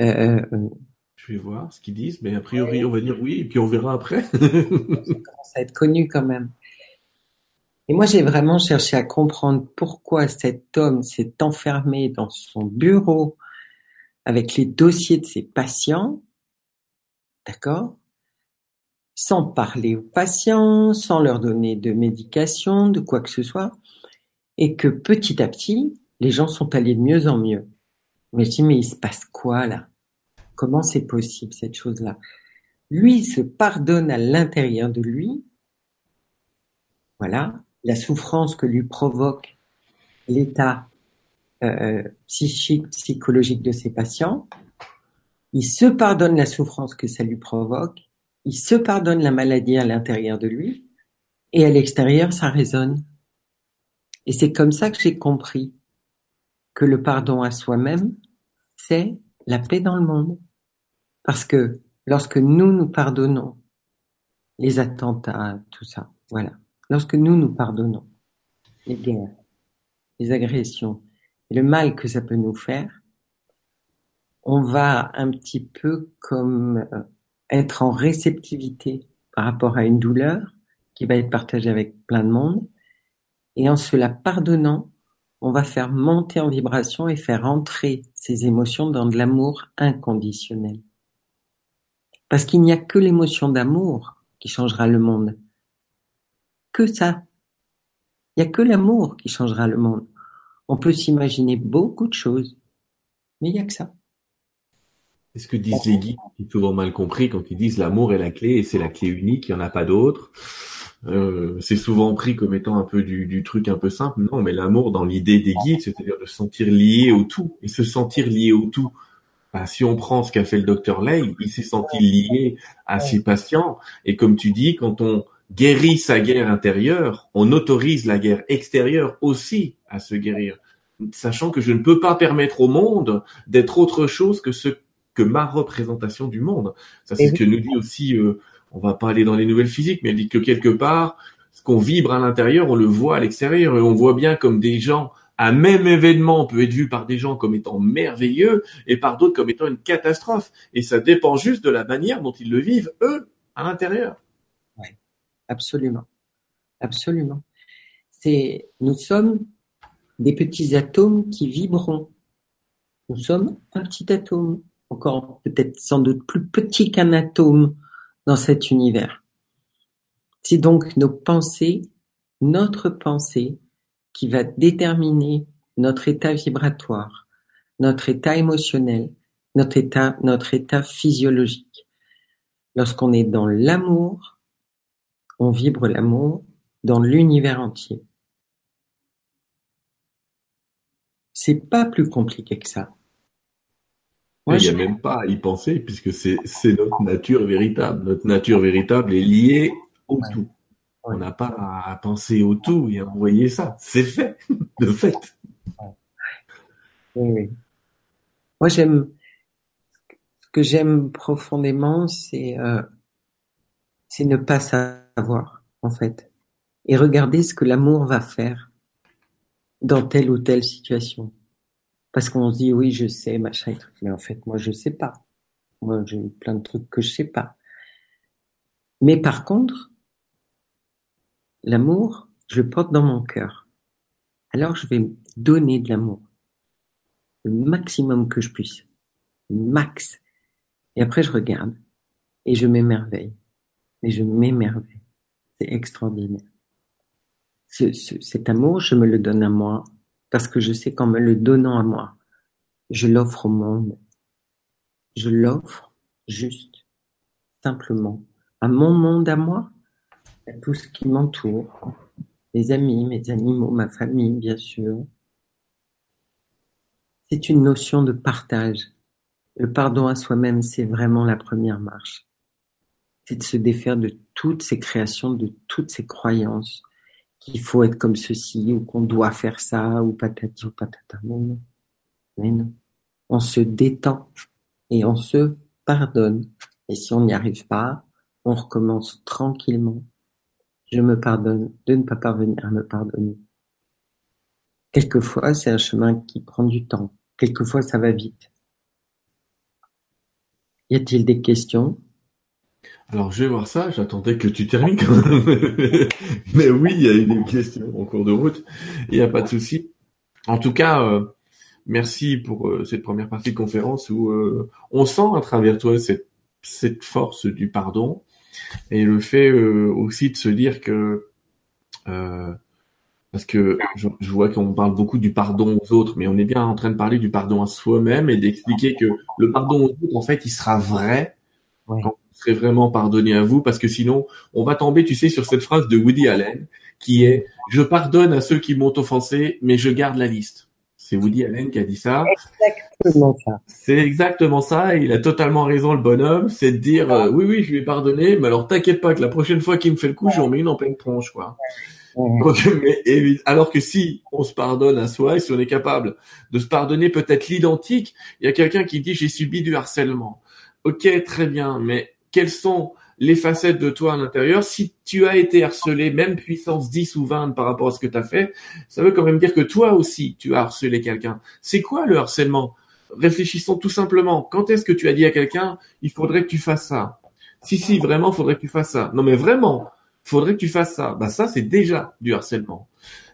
Euh, euh, je vais voir ce qu'ils disent, mais a priori, on va dire oui, et puis on verra après. [LAUGHS] ça commence à être connu quand même. Et moi, j'ai vraiment cherché à comprendre pourquoi cet homme s'est enfermé dans son bureau avec les dossiers de ses patients, d'accord Sans parler aux patients, sans leur donner de médication, de quoi que ce soit et que petit à petit, les gens sont allés de mieux en mieux. Mais je dis, mais il se passe quoi là? Comment c'est possible cette chose-là? Lui se pardonne à l'intérieur de lui, voilà, la souffrance que lui provoque l'état euh, psychique, psychologique de ses patients. Il se pardonne la souffrance que ça lui provoque. Il se pardonne la maladie à l'intérieur de lui. Et à l'extérieur, ça résonne. Et c'est comme ça que j'ai compris que le pardon à soi-même, c'est la paix dans le monde. Parce que lorsque nous nous pardonnons les attentats, tout ça, voilà. Lorsque nous nous pardonnons les guerres, les agressions et le mal que ça peut nous faire, on va un petit peu comme euh, être en réceptivité par rapport à une douleur qui va être partagée avec plein de monde. Et en se la pardonnant, on va faire monter en vibration et faire entrer ces émotions dans de l'amour inconditionnel. Parce qu'il n'y a que l'émotion d'amour qui changera le monde. Que ça. Il n'y a que l'amour qui changera le monde. On peut s'imaginer beaucoup de choses, mais il n'y a que ça. C'est ce que disent les guides, qui souvent mal compris quand ils disent l'amour est la clé et c'est la clé unique, il n'y en a pas d'autre. Euh, c'est souvent pris comme étant un peu du, truc un peu simple. Non, mais l'amour dans l'idée des guides, c'est-à-dire de se sentir lié au tout. Et se sentir lié au tout, bah, si on prend ce qu'a fait le docteur Lay, il s'est senti lié à ses patients. Et comme tu dis, quand on guérit sa guerre intérieure, on autorise la guerre extérieure aussi à se guérir. Sachant que je ne peux pas permettre au monde d'être autre chose que ce que ma représentation du monde. Ça, c'est ce que nous dit aussi, euh, on va pas aller dans les nouvelles physiques, mais elle dit que quelque part, ce qu'on vibre à l'intérieur, on le voit à l'extérieur, et on voit bien comme des gens, un même événement peut être vu par des gens comme étant merveilleux, et par d'autres comme étant une catastrophe. Et ça dépend juste de la manière dont ils le vivent, eux, à l'intérieur. Oui, absolument. Absolument. C'est, nous sommes des petits atomes qui vibrons. Nous sommes un petit atome encore peut-être sans doute plus petit qu'un atome dans cet univers. C'est donc nos pensées, notre pensée, qui va déterminer notre état vibratoire, notre état émotionnel, notre état, notre état physiologique. Lorsqu'on est dans l'amour, on vibre l'amour dans l'univers entier. C'est pas plus compliqué que ça. Il n'y a même pas à y penser puisque c'est notre nature véritable. Notre nature véritable est liée au tout. On n'a pas à penser au tout et à envoyer ça. C'est fait, [LAUGHS] de fait. Oui, oui. Moi, j'aime. Ce que j'aime profondément, c'est euh, c'est ne pas savoir, en fait, et regarder ce que l'amour va faire dans telle ou telle situation. Parce qu'on se dit oui, je sais, machin Mais en fait, moi, je sais pas. Moi, j'ai plein de trucs que je sais pas. Mais par contre, l'amour, je le porte dans mon cœur. Alors, je vais donner de l'amour. Le maximum que je puisse. Max. Et après, je regarde. Et je m'émerveille. Et je m'émerveille. C'est extraordinaire. cet amour, je me le donne à moi parce que je sais qu'en me le donnant à moi, je l'offre au monde. Je l'offre juste, simplement, à mon monde à moi, tout ce qui m'entoure, mes amis, mes animaux, ma famille, bien sûr. C'est une notion de partage. Le pardon à soi-même, c'est vraiment la première marche. C'est de se défaire de toutes ces créations, de toutes ces croyances, qu'il faut être comme ceci, ou qu'on doit faire ça, ou patati ou patata. Non. Mais non. On se détend et on se pardonne. Et si on n'y arrive pas, on recommence tranquillement. Je me pardonne de ne pas parvenir à me pardonner. Quelquefois, c'est un chemin qui prend du temps. Quelquefois, ça va vite. Y a-t-il des questions? Alors, je vais voir ça. J'attendais que tu termines quand même. [LAUGHS] Mais oui, il y a eu des questions en cours de route. Il n'y a pas de souci. En tout cas, euh, merci pour euh, cette première partie de conférence où euh, on sent à travers toi cette, cette force du pardon et le fait aussi de se dire que parce que je, je vois qu'on parle beaucoup du pardon aux autres, mais on est bien en train de parler du pardon à soi-même et d'expliquer que le pardon aux autres, en fait, il sera vrai quand serait vraiment pardonné à vous parce que sinon on va tomber, tu sais, sur cette phrase de Woody Allen qui est je pardonne à ceux qui m'ont offensé, mais je garde la liste. C'est Woody Allen qui a dit ça. Exactement ça. C'est exactement ça. il a totalement raison, le bonhomme. C'est de dire, euh, oui, oui, je lui ai pardonné, mais alors t'inquiète pas que la prochaine fois qu'il me fait le coup, j'en mets une en pleine tronche, quoi. [LAUGHS] alors que si on se pardonne à soi et si on est capable de se pardonner peut-être l'identique, il y a quelqu'un qui dit j'ai subi du harcèlement. Ok, très bien, mais quelles sont les facettes de toi à l'intérieur? Si tu as été harcelé, même puissance 10 ou 20 par rapport à ce que tu as fait, ça veut quand même dire que toi aussi tu as harcelé quelqu'un. C'est quoi le harcèlement? Réfléchissons tout simplement. Quand est-ce que tu as dit à quelqu'un il faudrait que tu fasses ça? Si si, vraiment, il faudrait que tu fasses ça. Non mais vraiment, faudrait que tu fasses ça. Bah ça, c'est déjà du harcèlement.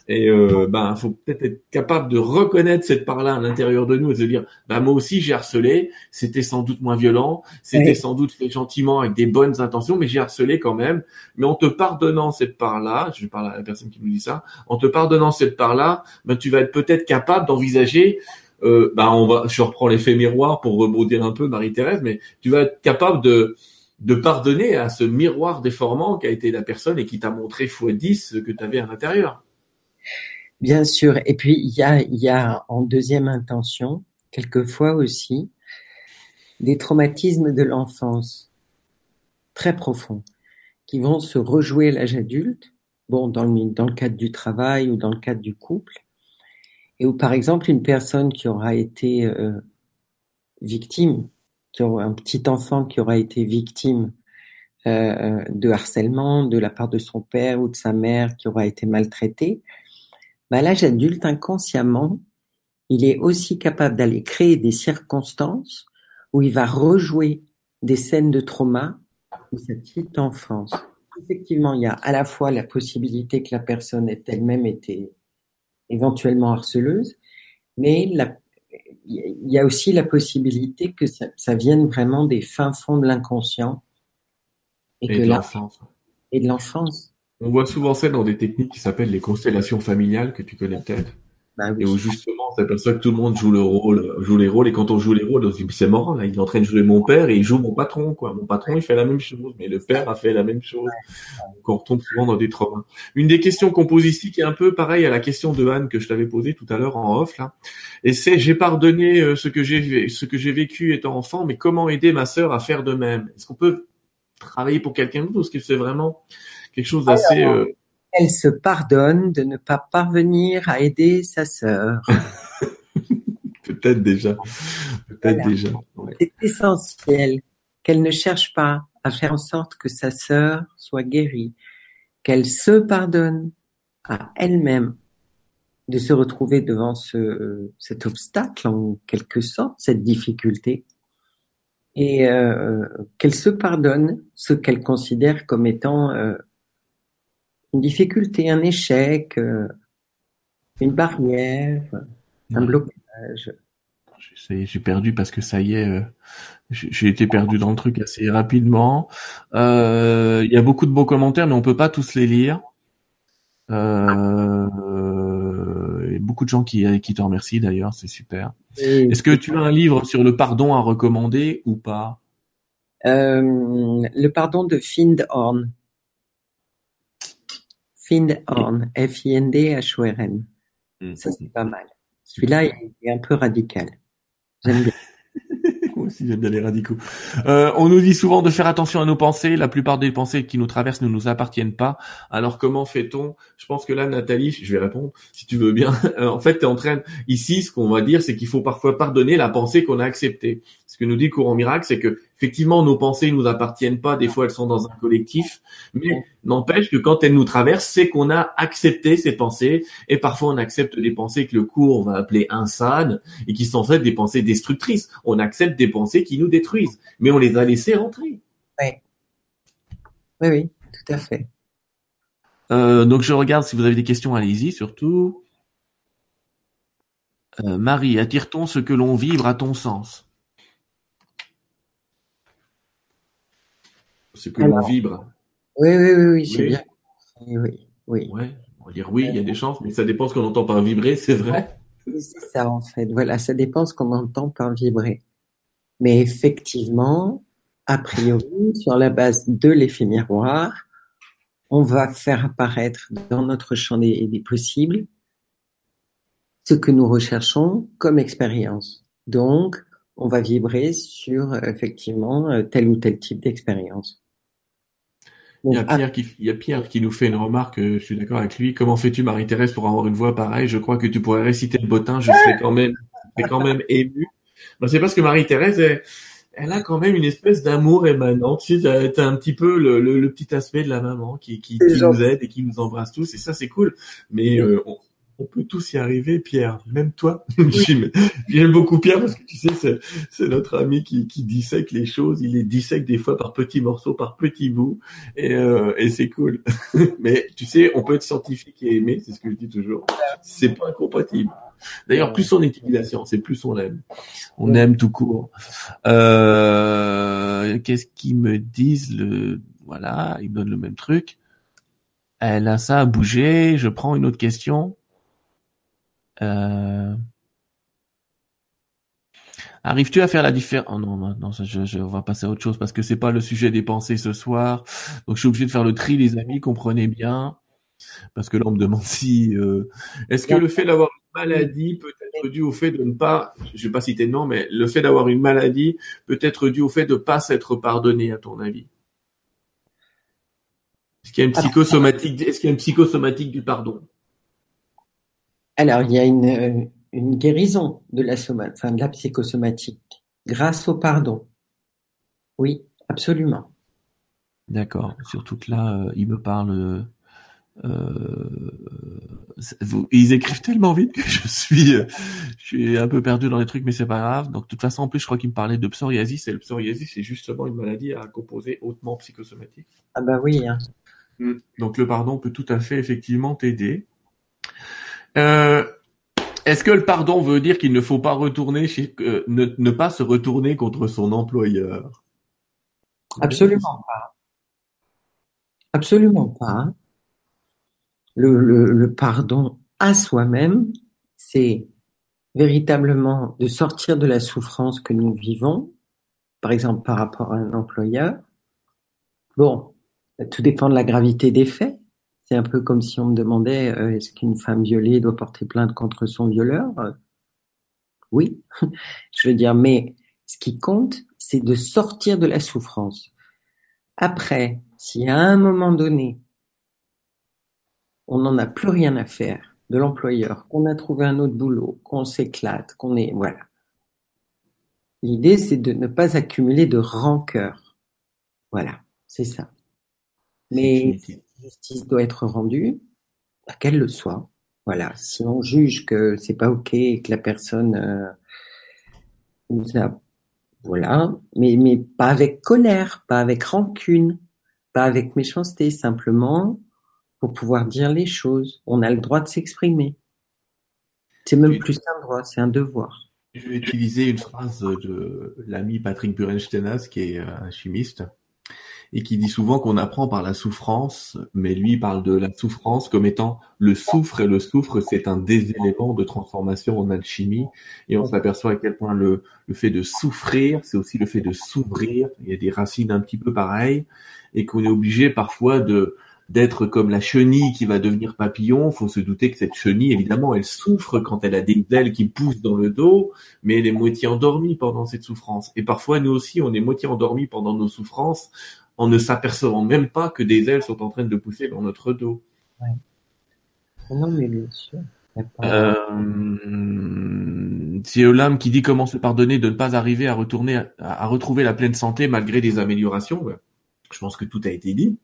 Et euh, ben, faut peut-être être capable de reconnaître cette part-là à l'intérieur de nous et de se dire, bah moi aussi j'ai harcelé. C'était sans doute moins violent, c'était sans doute fait gentiment avec des bonnes intentions, mais j'ai harcelé quand même. Mais en te pardonnant cette part-là, je parle à la personne qui nous dit ça, en te pardonnant cette part-là, ben tu vas être peut-être capable d'envisager. Euh, ben on va, je reprends l'effet miroir pour rebondir un peu, Marie-Thérèse, mais tu vas être capable de de pardonner à ce miroir déformant qui a été la personne et qui t'a montré fois 10 ce que tu à l'intérieur. Bien sûr. Et puis, il y a, y a en deuxième intention, quelquefois aussi, des traumatismes de l'enfance très profonds qui vont se rejouer à l'âge adulte, bon, dans le, dans le cadre du travail ou dans le cadre du couple, et où, par exemple, une personne qui aura été euh, victime qui aura un petit enfant qui aura été victime euh, de harcèlement de la part de son père ou de sa mère qui aura été maltraité, bah, l'âge adulte, inconsciemment, il est aussi capable d'aller créer des circonstances où il va rejouer des scènes de trauma de sa petite enfance. Effectivement, il y a à la fois la possibilité que la personne ait elle-même été éventuellement harceleuse, mais il y a aussi la possibilité que ça, ça vienne vraiment des fins fonds de l'inconscient et, que de l'enfance. Et de l'enfance. On voit souvent ça dans des techniques qui s'appellent les constellations familiales que tu connais peut-être. Bah et où justement, c'est pour ça que tout le monde joue le rôle, joue les rôles, et quand on joue les rôles, on se dit, c'est marrant, là, il est en train de jouer mon père et il joue mon patron, quoi. Mon patron, il fait la même chose, mais le père a fait la même chose. Donc, on retombe souvent dans des traumas. Une des questions qu'on pose ici, qui est un peu pareil à la question de Anne que je t'avais posée tout à l'heure en off, là. Et c'est, j'ai pardonné euh, ce que j'ai, ce que j'ai vécu étant enfant, mais comment aider ma sœur à faire de même? Est-ce qu'on peut travailler pour quelqu'un d'autre? Ou est-ce que c'est vraiment quelque chose d'assez, euh, elle se pardonne de ne pas parvenir à aider sa sœur. [LAUGHS] Peut-être déjà. Peut-être déjà. C'est essentiel qu'elle ne cherche pas à faire en sorte que sa sœur soit guérie, qu'elle se pardonne à elle-même de se retrouver devant ce, cet obstacle en quelque sorte, cette difficulté, et euh, qu'elle se pardonne ce qu'elle considère comme étant euh, une difficulté, un échec, euh, une barrière, un blocage. J'ai perdu parce que ça y est, euh, j'ai été perdu dans le truc assez rapidement. Euh, il y a beaucoup de beaux commentaires, mais on peut pas tous les lire. Euh, et beaucoup de gens qui, qui te remercient d'ailleurs, c'est super. Est-ce que tu as un livre sur le pardon à recommander ou pas? Le pardon de Find Horn. Find-Horn, F-I-N-D-H-O-R-N. Ça, c'est pas mal. Celui-là, il est un peu radical. J'aime bien. [LAUGHS] Moi aussi, j'aime bien les radicaux. Euh, on nous dit souvent de faire attention à nos pensées. La plupart des pensées qui nous traversent ne nous appartiennent pas. Alors, comment fait-on? Je pense que là, Nathalie, je vais répondre, si tu veux bien. [LAUGHS] Euh, en fait, tu es en train... Ici, ce qu'on va dire, c'est qu'il faut parfois pardonner la pensée qu'on a acceptée. Ce que nous dit Courant Miracle, c'est que effectivement, nos pensées nous appartiennent pas. Des fois, elles sont dans un collectif, mais n'empêche que quand elles nous traversent, c'est qu'on a accepté ces pensées. Et parfois, on accepte des pensées que le cours va appeler insades et qui sont en fait des pensées destructrices. On accepte des pensées qui nous détruisent, mais on les a laissées rentrer. Oui, oui, oui, tout à fait. Euh, donc, je regarde si vous avez des questions, allez-y, surtout. Euh, Marie, attire-t-on ce que l'on vibre à ton sens? Ce que l'on vibre. Oui, oui, oui, oui, c'est bien. Oui, oui. Ouais, on va dire oui, il y a des chances, mais ça dépend ce qu'on entend par vibrer, c'est vrai. C'est ça, en fait. Voilà, ça dépend ce qu'on entend par vibrer. Mais effectivement, a priori, sur la base de l'effet miroir, on va faire apparaître dans notre champ des, des possibles ce que nous recherchons comme expérience. Donc, on va vibrer sur effectivement tel ou tel type d'expérience. Il y a Pierre qui, il y a Pierre qui nous fait une remarque, euh, je suis d'accord avec lui. Comment fais-tu, Marie-Thérèse, pour avoir une voix pareille? Je crois que tu pourrais réciter le bottin, je serais quand même, quand même ému. Ben, c'est parce que Marie-Thérèse, elle, a quand même une espèce d'amour émanant. Tu sais, t'as, un petit peu le, le, petit aspect de la maman qui, qui, qui nous aide et qui nous embrasse tous, et ça, c'est cool. Mais euh, on peut tous y arriver, Pierre. Même toi. [LAUGHS] J'aime beaucoup Pierre parce que tu sais, c'est notre ami qui, qui dissèque les choses. Il les dissèque des fois par petits morceaux, par petits bouts, et, euh, et c'est cool. [LAUGHS] Mais tu sais, on peut être scientifique et aimer, c'est ce que je dis toujours. C'est pas incompatible. D'ailleurs, plus on étudie la science, et plus on l'aime. On aime tout court. Euh, Qu'est-ce qu'ils me disent le Voilà, ils me donnent le même truc. Elle a ça à bouger. Je prends une autre question. Euh, arrives-tu à faire la différence? Oh non, non, je, je, on va passer à autre chose parce que c'est pas le sujet des pensées ce soir. Donc je suis obligé de faire le tri, les amis, comprenez bien. Parce que là, on me demande [LAUGHS] si euh, est-ce que le fait d'avoir une maladie peut être dû au fait de ne pas, je vais pas citer de nom, mais le fait d'avoir une maladie peut être dû au fait de ne pas s'être pardonné, à ton avis? Est-ce qu'il y a une psychosomatique Est-ce qu'il y a une psychosomatique du pardon? Alors, il y a une, une guérison de la, enfin, de la psychosomatique grâce au pardon. Oui, absolument. D'accord. Surtout que là, euh, il me parle. Euh, ils écrivent tellement vite que je suis, euh, je suis un peu perdu dans les trucs, mais c'est pas grave. Donc, de toute façon, en plus, je crois qu'il me parlait de psoriasis, et le psoriasis, c'est justement une maladie à composer hautement psychosomatique. Ah bah oui. Hein. Hmm. Donc, le pardon peut tout à fait effectivement t'aider. Euh, est-ce que le pardon veut dire qu'il ne faut pas retourner chez, euh, ne, pas se retourner contre son employeur? Absolument pas. Absolument pas. Le, pardon à soi-même, c'est véritablement de sortir de la souffrance que nous vivons, par exemple par rapport à un employeur. Bon, tout dépend de la gravité des faits. C'est un peu comme si on me demandait euh, est-ce qu'une femme violée doit porter plainte contre son violeur? Oui, [LAUGHS] je veux dire, mais ce qui compte, c'est de sortir de la souffrance. Après, si à un moment donné, on n'en a plus rien à faire de l'employeur, qu'on a trouvé un autre boulot, qu'on s'éclate, qu'on est voilà. L'idée, c'est de ne pas accumuler de rancœur. Voilà, c'est ça. Mais justice doit être rendue, bah, qu'elle le soit. Voilà. Si on juge que c'est pas ok et que la personne euh, nous a, voilà, mais mais pas avec colère, pas avec rancune, pas avec méchanceté, simplement pour pouvoir dire les choses. On a le droit de s'exprimer. C'est même plus qu'un droit, c'est un devoir. Je vais utiliser une phrase de l'ami Patrick Burenstenas, qui est un chimiste, et qui dit souvent qu'on apprend par la souffrance, mais lui parle de la souffrance comme étant le souffre et le souffre, c'est un des éléments de transformation en alchimie, et on s'aperçoit à quel point le, le fait de souffrir, c'est aussi le fait de s'ouvrir. Il y a des racines un petit peu pareilles, et qu'on est obligé parfois de d'être comme la chenille qui va devenir papillon, faut se douter que cette chenille, évidemment, elle souffre quand elle a des ailes qui poussent dans le dos, mais elle est moitié endormie pendant cette souffrance. Et parfois, nous aussi, on est moitié endormi pendant nos souffrances en ne s'apercevant même pas que des ailes sont en train de pousser dans notre dos. Non, mais bien sûr. Euh, c'est Olam qui dit comment se pardonner de ne pas arriver à retourner à, retrouver la pleine santé malgré des améliorations. Je pense que tout a été dit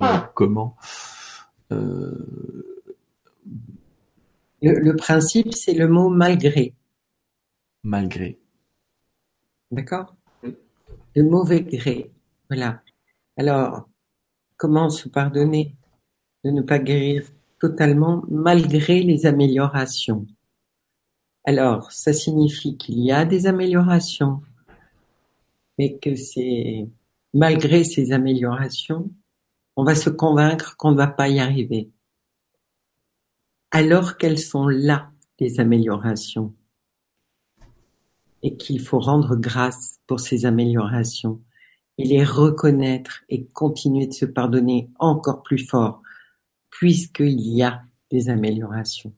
ah. comment. Euh, le, principe, c'est le mot malgré. Malgré. D'accord? Le mauvais gré. Voilà. Alors, comment se pardonner de ne pas guérir totalement malgré les améliorations? Alors, ça signifie qu'il y a des améliorations, mais que c'est malgré ces améliorations, on va se convaincre qu'on ne va pas y arriver. Alors qu'elles sont là, les améliorations, et qu'il faut rendre grâce pour ces améliorations et les reconnaître et continuer de se pardonner encore plus fort, puisqu'il y a des améliorations.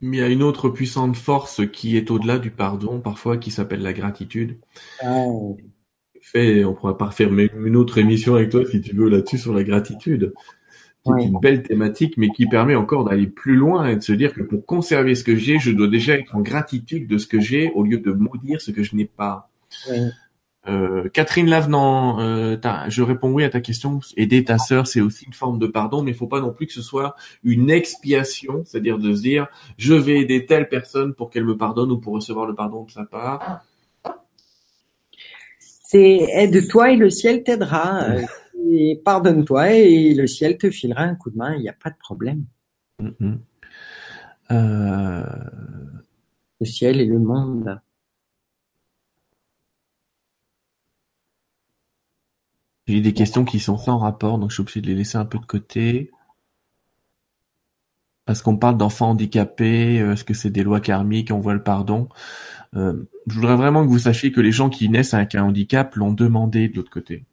Mais il y a une autre puissante force qui est au-delà du pardon, parfois qui s'appelle la gratitude. Ah fait, on pourra pas faire une autre émission avec toi si tu veux là-dessus sur la gratitude. C'est une belle thématique, mais qui permet encore d'aller plus loin et de se dire que pour conserver ce que j'ai, je dois déjà être en gratitude de ce que j'ai au lieu de maudire ce que je n'ai pas. Euh, Catherine Lavenant, euh, je réponds oui à ta question. Aider ta sœur, c'est aussi une forme de pardon, mais il faut pas non plus que ce soit une expiation, c'est-à-dire de se dire je vais aider telle personne pour qu'elle me pardonne ou pour recevoir le pardon de sa part. C'est aide-toi et le ciel t'aidera. [LAUGHS] Et pardonne-toi et le ciel te filera un coup de main, il n'y a pas de problème. Mm-hmm. Euh, le ciel et le monde. J'ai des questions qui sont sans rapport, donc je suis obligé de les laisser un peu de côté. Parce qu'on parle d'enfants handicapés, euh, est-ce que c'est des lois karmiques, on voit le pardon euh, Je voudrais vraiment que vous sachiez que les gens qui naissent avec un handicap l'ont demandé de l'autre côté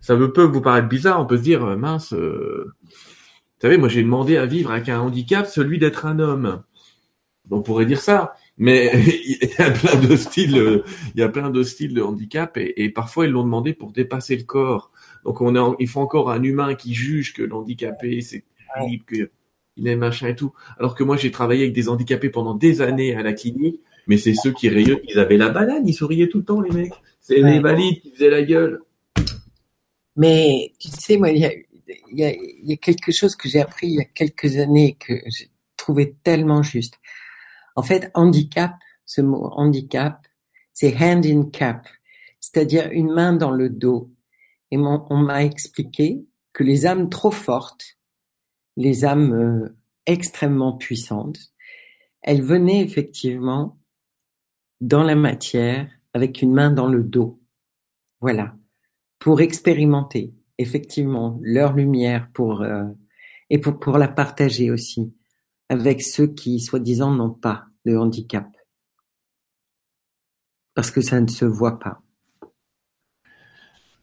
ça peut vous paraître bizarre, on peut se dire euh, mince. Euh, vous savez, moi j'ai demandé à vivre avec un handicap, celui d'être un homme. On pourrait dire ça, mais [LAUGHS] il y a plein de styles, il y a plein de styles de handicap et, parfois ils l'ont demandé pour dépasser le corps. Donc on est, il faut encore un humain qui juge que l'handicapé c'est terrible, qu'il est machin et tout. Alors que moi j'ai travaillé avec des handicapés pendant des années à la clinique, mais c'est ceux qui rayonnent, ils avaient la banane, ils souriaient tout le temps les mecs. C'est les valides qui faisaient la gueule. Mais tu sais, moi, il y a, y, a, y a, quelque chose que j'ai appris il y a quelques années que j'ai trouvé tellement juste. En fait, handicap, ce mot handicap, c'est hand in cap, c'est-à-dire une main dans le dos. Et on m'a expliqué que les âmes trop fortes, les âmes euh, extrêmement puissantes, elles venaient effectivement dans la matière avec une main dans le dos. Voilà pour expérimenter effectivement leur lumière pour euh, et pour pour la partager aussi avec ceux qui soi-disant n'ont pas de handicap parce que ça ne se voit pas.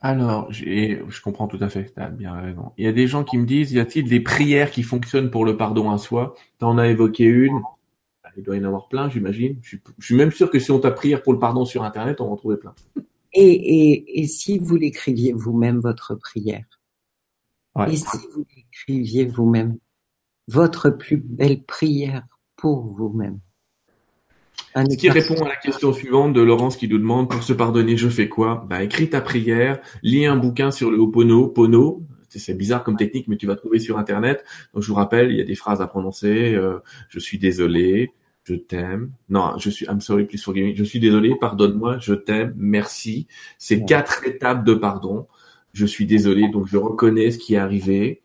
Alors, je comprends tout à fait, tu as bien raison. Il y a des gens qui me disent, y a-t-il des prières qui fonctionnent pour le pardon à soi? Tu en as évoqué une, il doit y en avoir plein, j'imagine. Je, je, suis même sûr que si on t'a prière pour le pardon sur Internet, on va en trouver plein. Et, et, et si vous l'écriviez vous-même, votre prière? Et si vous l'écriviez vous-même Votre plus belle prière pour vous-même? Ce qui répond à la question suivante de Laurence qui nous demande pour se pardonner, je fais quoi? Bah écris ta prière, lis un bouquin sur le Ho'opono, Pono. C'est bizarre comme technique, mais tu vas trouver sur internet. Donc je vous rappelle, il y a des phrases à prononcer. Euh, je suis désolé, je t'aime. Non, je suis, I'm sorry, please forgive me. Je suis désolé, pardonne-moi, je t'aime, merci. C'est quatre étapes de pardon. Je suis désolé, donc je reconnais ce qui est arrivé.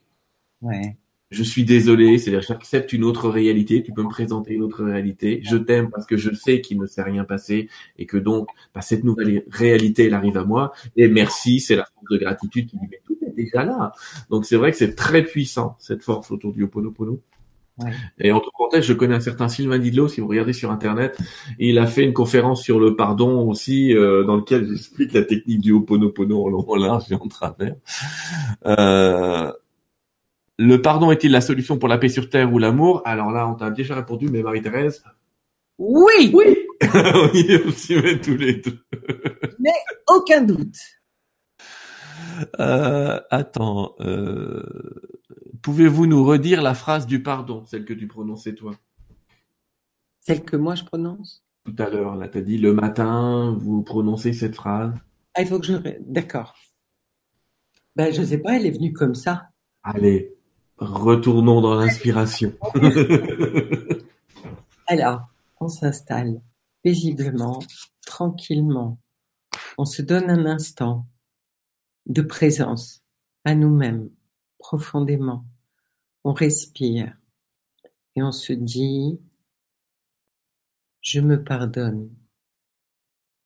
Ouais. Je suis désolé, c'est-à-dire j'accepte une autre réalité, tu peux me présenter une autre réalité. Je t'aime parce que je sais qu'il ne s'est rien passé et que donc bah, cette nouvelle réalité, elle arrive à moi. Et merci, c'est la force de gratitude qui dit mais tout est déjà là. Donc c'est vrai que c'est très puissant cette force autour du Ho'oponopono. Et entre parenthèses, je connais un certain Sylvain Didlot, si vous regardez sur Internet, il a fait une conférence sur le pardon aussi, euh, dans lequel j'explique la technique du Ho'oponopono en long, en large et en travers. Euh, le pardon est-il la solution pour la paix sur Terre ou l'amour? Alors là, on t'a déjà répondu, mais Marie-Thérèse? Oui Oui On y est aussi tous les deux. mais aucun doute. Euh, attends, euh, pouvez-vous nous redire la phrase du pardon, celle que tu prononçais toi? Celle que moi je prononce? Tout à l'heure, là, t'as dit le matin, vous prononcez cette phrase. Ah, il faut que je... D'accord. Ben, je sais pas, elle est venue comme ça. Allez, retournons dans l'inspiration. [LAUGHS] Alors, on s'installe paisiblement, tranquillement. On se donne un instant de présence à nous-mêmes profondément. On respire et on se dit je me pardonne.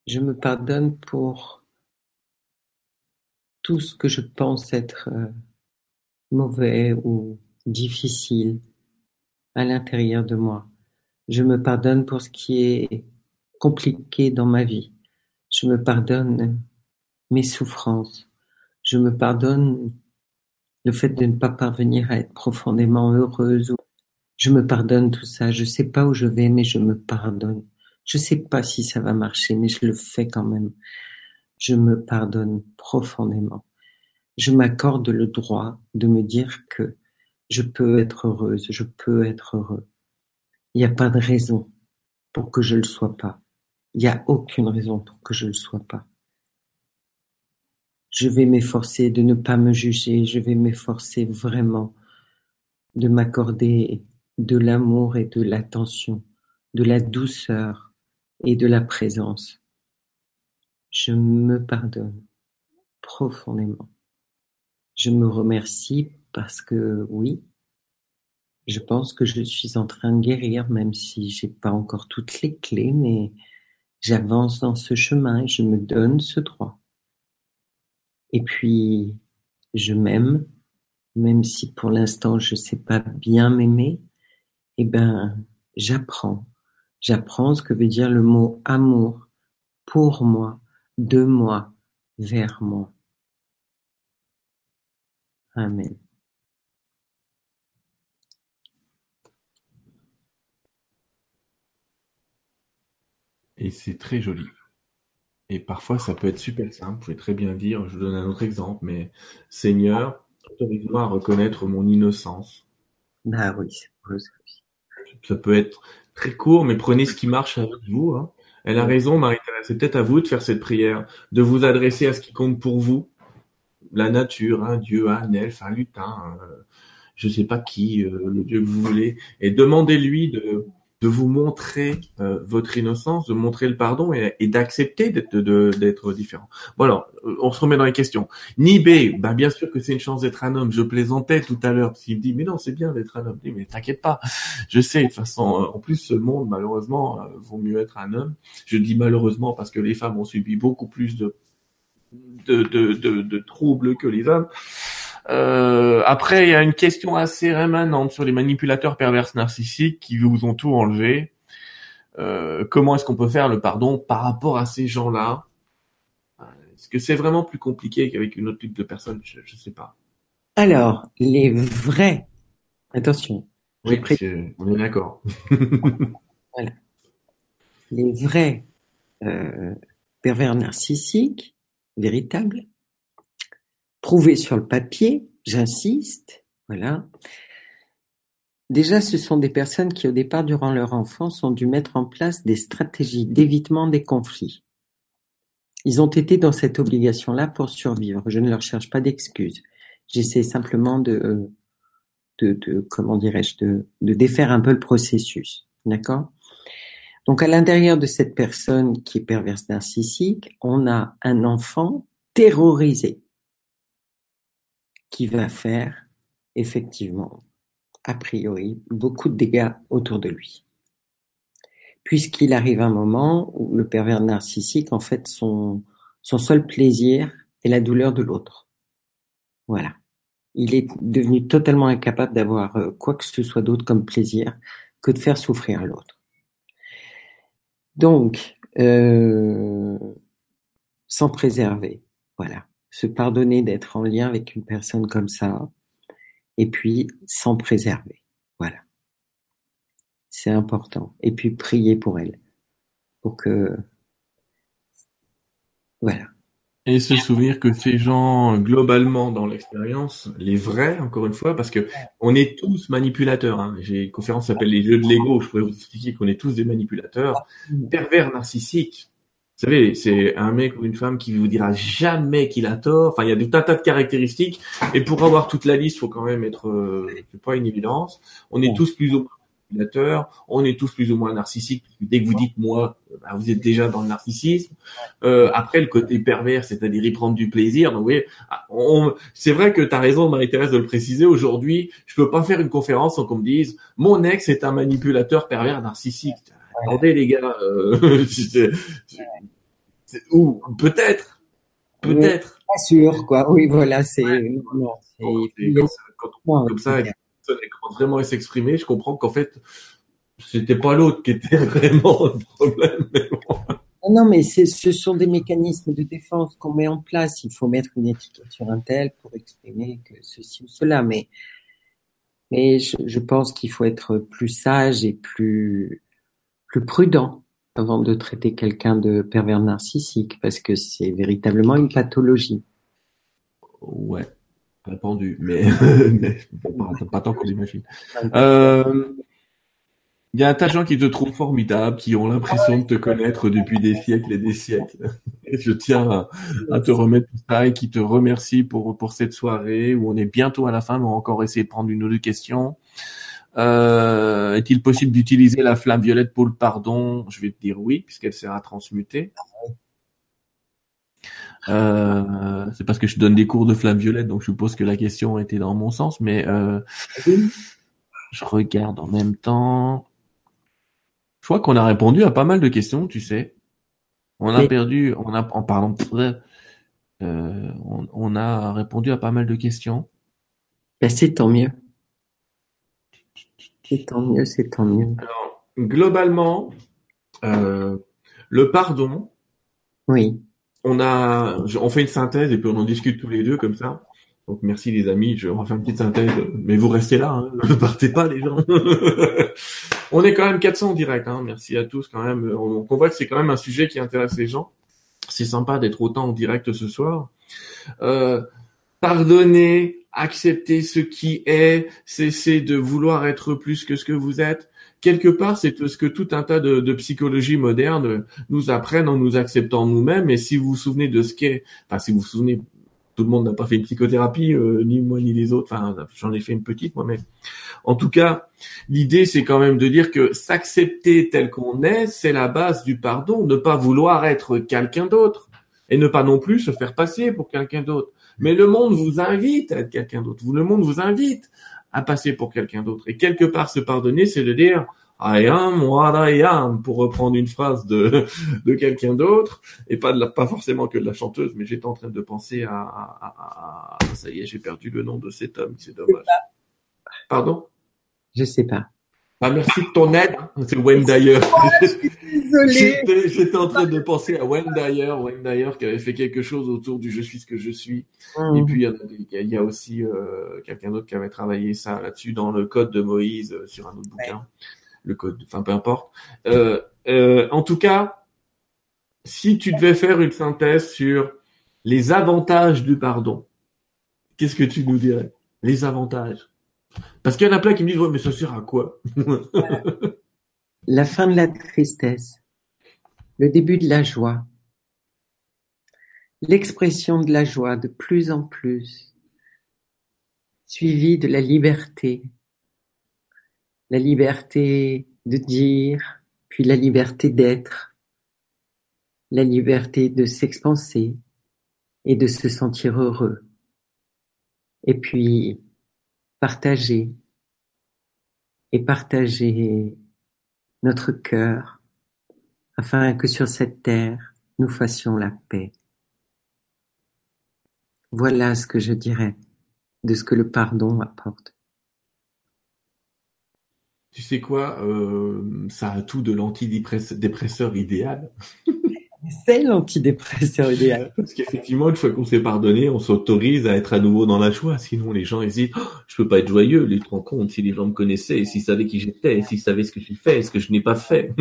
Je me pardonne pour tout ce que je pense être euh, mauvais ou difficile à l'intérieur de moi. Je me pardonne pour ce qui est compliqué dans ma vie. Je me pardonne mes souffrances. Je me pardonne le fait de ne pas parvenir à être profondément heureuse. Je me pardonne tout ça. Je sais pas où je vais, mais je me pardonne. Je sais pas si ça va marcher, mais je le fais quand même. Je me pardonne profondément. Je m'accorde le droit de me dire que je peux être heureuse, je peux être heureux. Il n'y a pas de raison pour que je ne le sois pas. Il n'y a aucune raison pour que je ne le sois pas. Je vais m'efforcer de ne pas me juger, je vais m'efforcer vraiment de m'accorder de l'amour et de l'attention, de la douceur et de la présence. Je me pardonne profondément. Je me remercie parce que oui, je pense que je suis en train de guérir, même si j'ai pas encore toutes les clés, mais j'avance dans ce chemin et je me donne ce droit. Et puis, je m'aime, même si pour l'instant je sais pas bien m'aimer, eh ben, j'apprends. J'apprends ce que veut dire le mot amour pour moi, de moi, vers moi. Amen. Et c'est très joli. Et parfois, ça peut être super simple. Vous pouvez très bien dire, je vous donne un autre exemple, mais Seigneur, autorise-moi à reconnaître mon innocence. Bah oui, Ça peut être très court, mais prenez ce qui marche avec vous. Hein. Elle a raison, Marie-Thérèse. C'est peut-être à vous de faire cette prière, de vous adresser à ce qui compte pour vous. La nature, un dieu, un elfe, un lutin, euh, je sais pas qui, euh, le dieu que vous voulez, et demandez-lui de, de vous montrer euh, votre innocence, de montrer le pardon et, d'accepter d'être différent. Voilà, on se remet dans les questions. Nibé, bah bien sûr que c'est une chance d'être un homme. Je plaisantais tout à l'heure parce qu'il me dit mais non c'est bien d'être un homme. Je dis, mais t'inquiète pas, je sais. De toute façon, en plus ce monde malheureusement vaut mieux être un homme. Je dis malheureusement parce que les femmes ont subi beaucoup plus de de, de, de, de troubles que les hommes. Euh, après, il y a une question assez rémanente sur les manipulateurs pervers narcissiques qui vous ont tout enlevé. Euh, comment est-ce qu'on peut faire le pardon par rapport à ces gens-là? Est-ce que c'est vraiment plus compliqué qu'avec une autre type de personne? Je ne sais pas. Alors, les vrais, attention. Oui, on est d'accord. [LAUGHS] voilà. Les vrais euh, pervers narcissiques, véritables, prouver sur le papier, j'insiste, voilà. Déjà, ce sont des personnes qui, au départ, durant leur enfance, ont dû mettre en place des stratégies d'évitement des conflits. Ils ont été dans cette obligation-là pour survivre. Je ne leur cherche pas d'excuses. J'essaie simplement de, de, de comment dirais-je, de, de défaire un peu le processus. D'accord? Donc, à l'intérieur de cette personne qui est perverse narcissique, on a un enfant terrorisé qui va faire effectivement, a priori, beaucoup de dégâts autour de lui. Puisqu'il arrive un moment où le pervers narcissique, en fait, son, son seul plaisir est la douleur de l'autre. Voilà. Il est devenu totalement incapable d'avoir euh, quoi que ce soit d'autre comme plaisir que de faire souffrir l'autre. Donc, euh, sans préserver, voilà se pardonner d'être en lien avec une personne comme ça, et puis s'en préserver. Voilà. C'est important. Et puis prier pour elle, pour que, voilà. Et se souvenir que ces gens, globalement, dans l'expérience, les vrais, encore une fois, parce que on est tous manipulateurs. Hein. J'ai une conférence qui s'appelle les jeux de Lego. Je pourrais vous expliquer qu'on est tous des manipulateurs, pervers narcissiques. Vous savez, c'est un mec ou une femme qui vous dira jamais qu'il a tort. Enfin, il y a tout un tas de caractéristiques. Et pour avoir toute la liste, faut quand même être, euh, c'est pas une évidence. On est tous plus ou moins manipulateurs. On est tous plus ou moins narcissiques. Dès que vous dites moi, bah, vous êtes déjà dans le narcissisme. Euh, après, le côté pervers, c'est-à-dire y prendre du plaisir. Donc, voyez, ah, c'est vrai que tu as raison, Marie-Thérèse, de le préciser. Aujourd'hui, je peux pas faire une conférence sans qu'on me dise mon ex est un manipulateur pervers narcissique. Attendez les gars, euh, [LAUGHS] ou peut-être, peut-être. Pas sûr, quoi. Oui, voilà, c'est. comme ça, elle commence vraiment s'exprimer, je comprends qu'en fait, c'était pas l'autre qui était [LAUGHS] vraiment le problème. Non, mais ce sont des mécanismes de défense qu'on met en place. Il faut mettre une étiquette sur un tel pour exprimer que ceci ou cela. Mais, mais je, je pense qu'il faut être plus sage et plus, plus prudent avant de traiter quelqu'un de pervers narcissique, parce que c'est véritablement une pathologie. Ouais, répandu, mais, [LAUGHS] pas, pas tant qu'on l'imagine. Euh, il y a un tas de gens qui te trouvent formidable, qui ont l'impression de te connaître depuis des siècles et des siècles. Je tiens à, te remettre tout ça et qui te remercie pour, pour cette soirée où on est bientôt à la fin, mais on va encore essayer de prendre une ou deux questions. Euh, Est-il possible d'utiliser la flamme violette pour le pardon? Je vais te dire oui, puisqu'elle sert à transmuter. Euh, c'est parce que je donne des cours de flamme violette, donc je suppose que la question était dans mon sens, mais euh, je regarde en même temps. Je crois qu'on a répondu à pas mal de questions, tu sais. On a perdu, on a, en parlant, euh, on, on, a répondu à pas mal de questions. Ben, c'est tant mieux. C'est tant mieux, c'est tant mieux. Alors, globalement, euh, le pardon. Oui. On a, on fait une synthèse et puis on en discute tous les deux comme ça. Donc merci les amis, je refais une petite synthèse, mais vous restez là, hein. [LAUGHS] ne partez pas les gens. [LAUGHS] on est quand même 400 en direct, hein. merci à tous quand même. On, on voit que c'est quand même un sujet qui intéresse les gens. C'est sympa d'être autant en direct ce soir. Euh, pardonner, accepter ce qui est, cesser de vouloir être plus que ce que vous êtes. Quelque part, c'est ce que tout un tas de, de psychologie moderne nous apprennent en nous acceptant nous-mêmes. Et si vous vous souvenez de ce qu'est, enfin si vous vous souvenez tout le monde n'a pas fait une psychothérapie, euh, ni moi ni les autres. Enfin, j'en ai fait une petite moi-même. En tout cas, l'idée c'est quand même de dire que s'accepter tel qu'on est, c'est la base du pardon. Ne pas vouloir être quelqu'un d'autre et ne pas non plus se faire passer pour quelqu'un d'autre. Mais le monde vous invite à être quelqu'un d'autre. Le monde vous invite à passer pour quelqu'un d'autre. Et quelque part, se pardonner, c'est de dire I am what I am, pour reprendre une phrase de, [LAUGHS] de quelqu'un d'autre, et pas de la, pas forcément que de la chanteuse, mais j'étais en train de penser à, à, à, ça y est, j'ai perdu le nom de cet homme, c'est dommage. Pardon? Je sais pas. Ah, merci de ton aide. C'est Wayne Dyer. J'étais en train de penser à Wayne Dyer, Wayne Dyer qui avait fait quelque chose autour du je suis ce que je suis. Mmh. Et puis il y, a, il y a aussi euh, quelqu'un d'autre qui avait travaillé ça là-dessus dans le code de Moïse euh, sur un autre bouquin. Ouais le code, enfin peu importe. Euh, euh, en tout cas, si tu devais faire une synthèse sur les avantages du pardon, qu'est-ce que tu nous dirais? Les avantages. Parce qu'il y en a plein qui me disent ouais mais ça sert à quoi? La fin de la tristesse, le début de la joie, l'expression de la joie de plus en plus, suivi de la liberté, la liberté de dire, puis la liberté d'être, la liberté de s'expanser et de se sentir heureux. Et puis partager et partager notre cœur afin que sur cette terre nous fassions la paix. Voilà ce que je dirais de ce que le pardon apporte. Tu sais quoi, euh, ça a tout de l'antidépresseur idéal. [LAUGHS] C'est l'antidépresseur idéal. [LAUGHS] Parce qu'effectivement, une fois qu'on s'est pardonné, on s'autorise à être à nouveau dans la joie. Sinon, les gens hésitent. Oh, je peux pas être joyeux. Les te rends compte si les gens me connaissaient, s'ils savaient qui j'étais, s'ils savaient ce que j'ai fait, ce que je n'ai pas fait.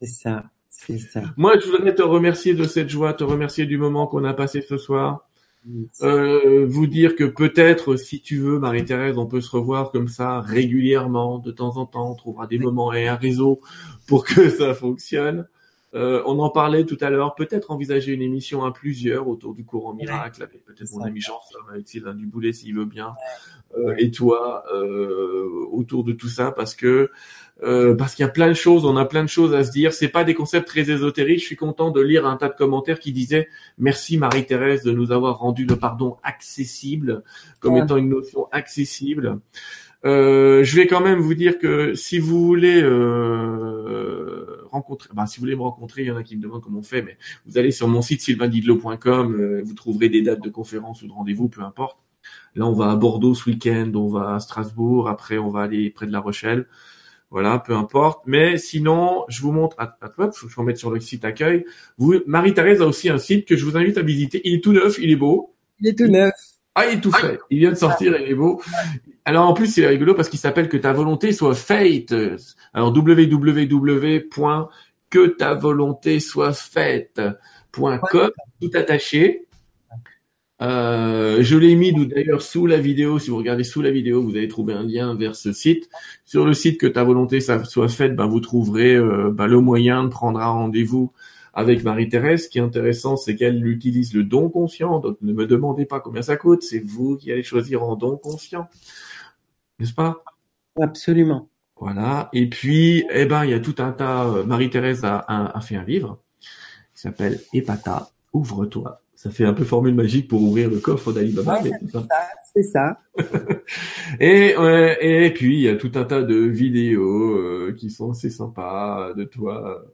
c'est ça, c'est ça. Moi, je voudrais te remercier de cette joie, te remercier du moment qu'on a passé ce soir. Euh, vous dire que peut-être, si tu veux, Marie-Thérèse, on peut se revoir comme ça régulièrement, de temps en temps, on trouvera des moments et un réseau pour que ça fonctionne. Euh, on en parlait tout à l'heure, peut-être envisager une émission à plusieurs autour du courant miracle, avec peut-être mon ami Jean avec Sylvain Duboulet s'il veut bien, euh, et toi euh, autour de tout ça, parce que euh, parce qu'il y a plein de choses, on a plein de choses à se dire. C'est pas des concepts très ésotériques. Je suis content de lire un tas de commentaires qui disaient merci Marie-Thérèse de nous avoir rendu le pardon accessible comme ouais. étant une notion accessible. Euh, je vais quand même vous dire que si vous voulez euh, rencontrer, bah, si vous voulez me rencontrer, il y en a qui me demandent comment on fait, mais vous allez sur mon site sylvaindidlo.com, euh, vous trouverez des dates de conférences ou de rendez-vous, peu importe. Là, on va à Bordeaux ce week-end, on va à Strasbourg, après on va aller près de La Rochelle. Voilà, peu importe. Mais sinon, je vous montre, à, à, je vais mettre sur le site accueil. Vous, Marie-Thérèse a aussi un site que je vous invite à visiter. Il est tout neuf, il est beau. Il est tout neuf. Ah, il est tout frais. Il vient de sortir, il est beau. Alors en plus, c'est rigolo parce qu'il s'appelle que ta volonté soit fate. Alors que ta volonté soit faite.com, tout attaché. Euh, je l'ai mis d'ailleurs sous la vidéo. Si vous regardez sous la vidéo, vous allez trouver un lien vers ce site. Sur le site que ta volonté soit faite, ben, vous trouverez euh, ben, le moyen de prendre un rendez-vous avec Marie-Thérèse. Ce qui est intéressant, c'est qu'elle utilise le don conscient. Donc ne me demandez pas combien ça coûte. C'est vous qui allez choisir en don conscient, n'est-ce pas? Absolument. Voilà. Et puis, eh ben, il y a tout un tas. Euh, Marie-Thérèse a, a, fait un livre qui s'appelle Epata. Ouvre-toi ça fait un peu formule magique pour ouvrir le coffre d'Alibaba. c'est ça. [LAUGHS] et, et puis il y a tout un tas de vidéos euh, qui sont assez sympas de toi euh,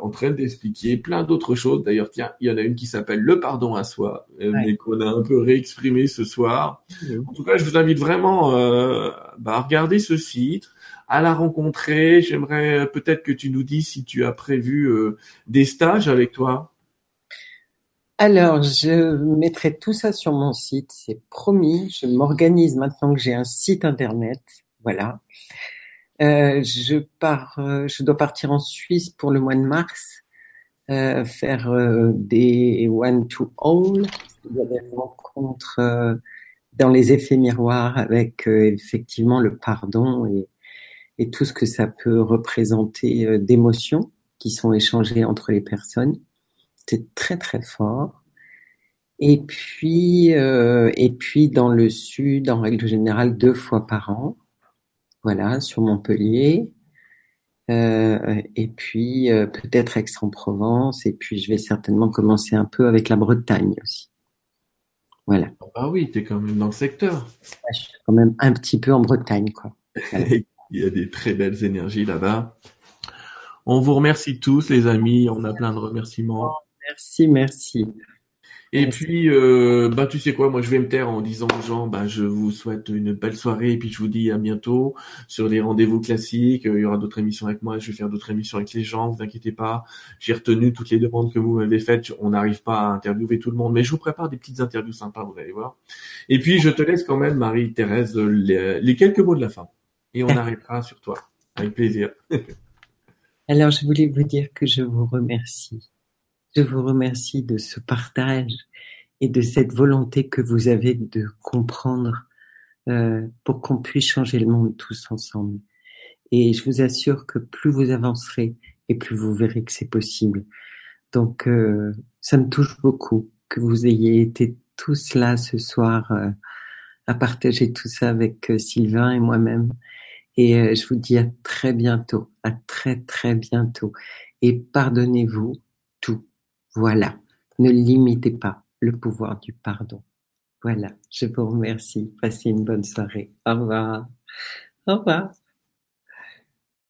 en train d'expliquer plein d'autres choses. D'ailleurs, tiens, il y en a une qui s'appelle le pardon à soi, euh, mais qu'on a un peu réexprimé ce soir. En tout cas, je vous invite vraiment bah, à regarder ce site, à la rencontrer. J'aimerais peut-être que tu nous dises si tu as prévu des stages avec toi. Alors, je mettrai tout ça sur mon site, c'est promis. Je m'organise maintenant que j'ai un site internet. Voilà. Euh, je pars, euh, je dois partir en Suisse pour le mois de mars, euh, faire des one to all, des rencontres dans les effets miroirs avec effectivement le pardon et, et tout ce que ça peut représenter d'émotions qui sont échangées entre les personnes. C'était très très fort. Et puis, euh, et puis dans le sud, en règle générale, deux fois par an. Voilà, sur Montpellier. Euh, et puis euh, peut-être Aix-en-Provence. Et puis je vais certainement commencer un peu avec la Bretagne aussi. Voilà. Ah oui, tu es quand même dans le secteur. je suis quand même un petit peu en Bretagne, quoi. [LAUGHS] Il y a des très belles énergies là-bas. On vous remercie tous, les amis. On a plein de remerciements. Merci, merci. Et puis, euh, bah, tu sais quoi, moi je vais me taire en disant aux gens, bah, je vous souhaite une belle soirée et puis je vous dis à bientôt sur les rendez-vous classiques. Il y aura d'autres émissions avec moi, je vais faire d'autres émissions avec les gens, vous inquiétez pas. J'ai retenu toutes les demandes que vous m'avez faites. On n'arrive pas à interviewer tout le monde, mais je vous prépare des petites interviews sympas, vous allez voir. Et puis, je te laisse quand même, Marie-Thérèse, les, quelques mots de la fin. Et on arrêtera sur toi. Avec plaisir. [LAUGHS] Alors, je voulais vous dire que je vous remercie je vous remercie de ce partage et de cette volonté que vous avez de comprendre euh, pour qu'on puisse changer le monde tous ensemble. Et je vous assure que plus vous avancerez et plus vous verrez que c'est possible. Donc euh, ça me touche beaucoup que vous ayez été tous là ce soir euh, à partager tout ça avec Sylvain et moi-même. Et je vous dis à très bientôt, à très très bientôt. Et pardonnez-vous voilà, ne limitez pas le pouvoir du pardon. Voilà, je vous remercie. Passez une bonne soirée. Au revoir. Au revoir.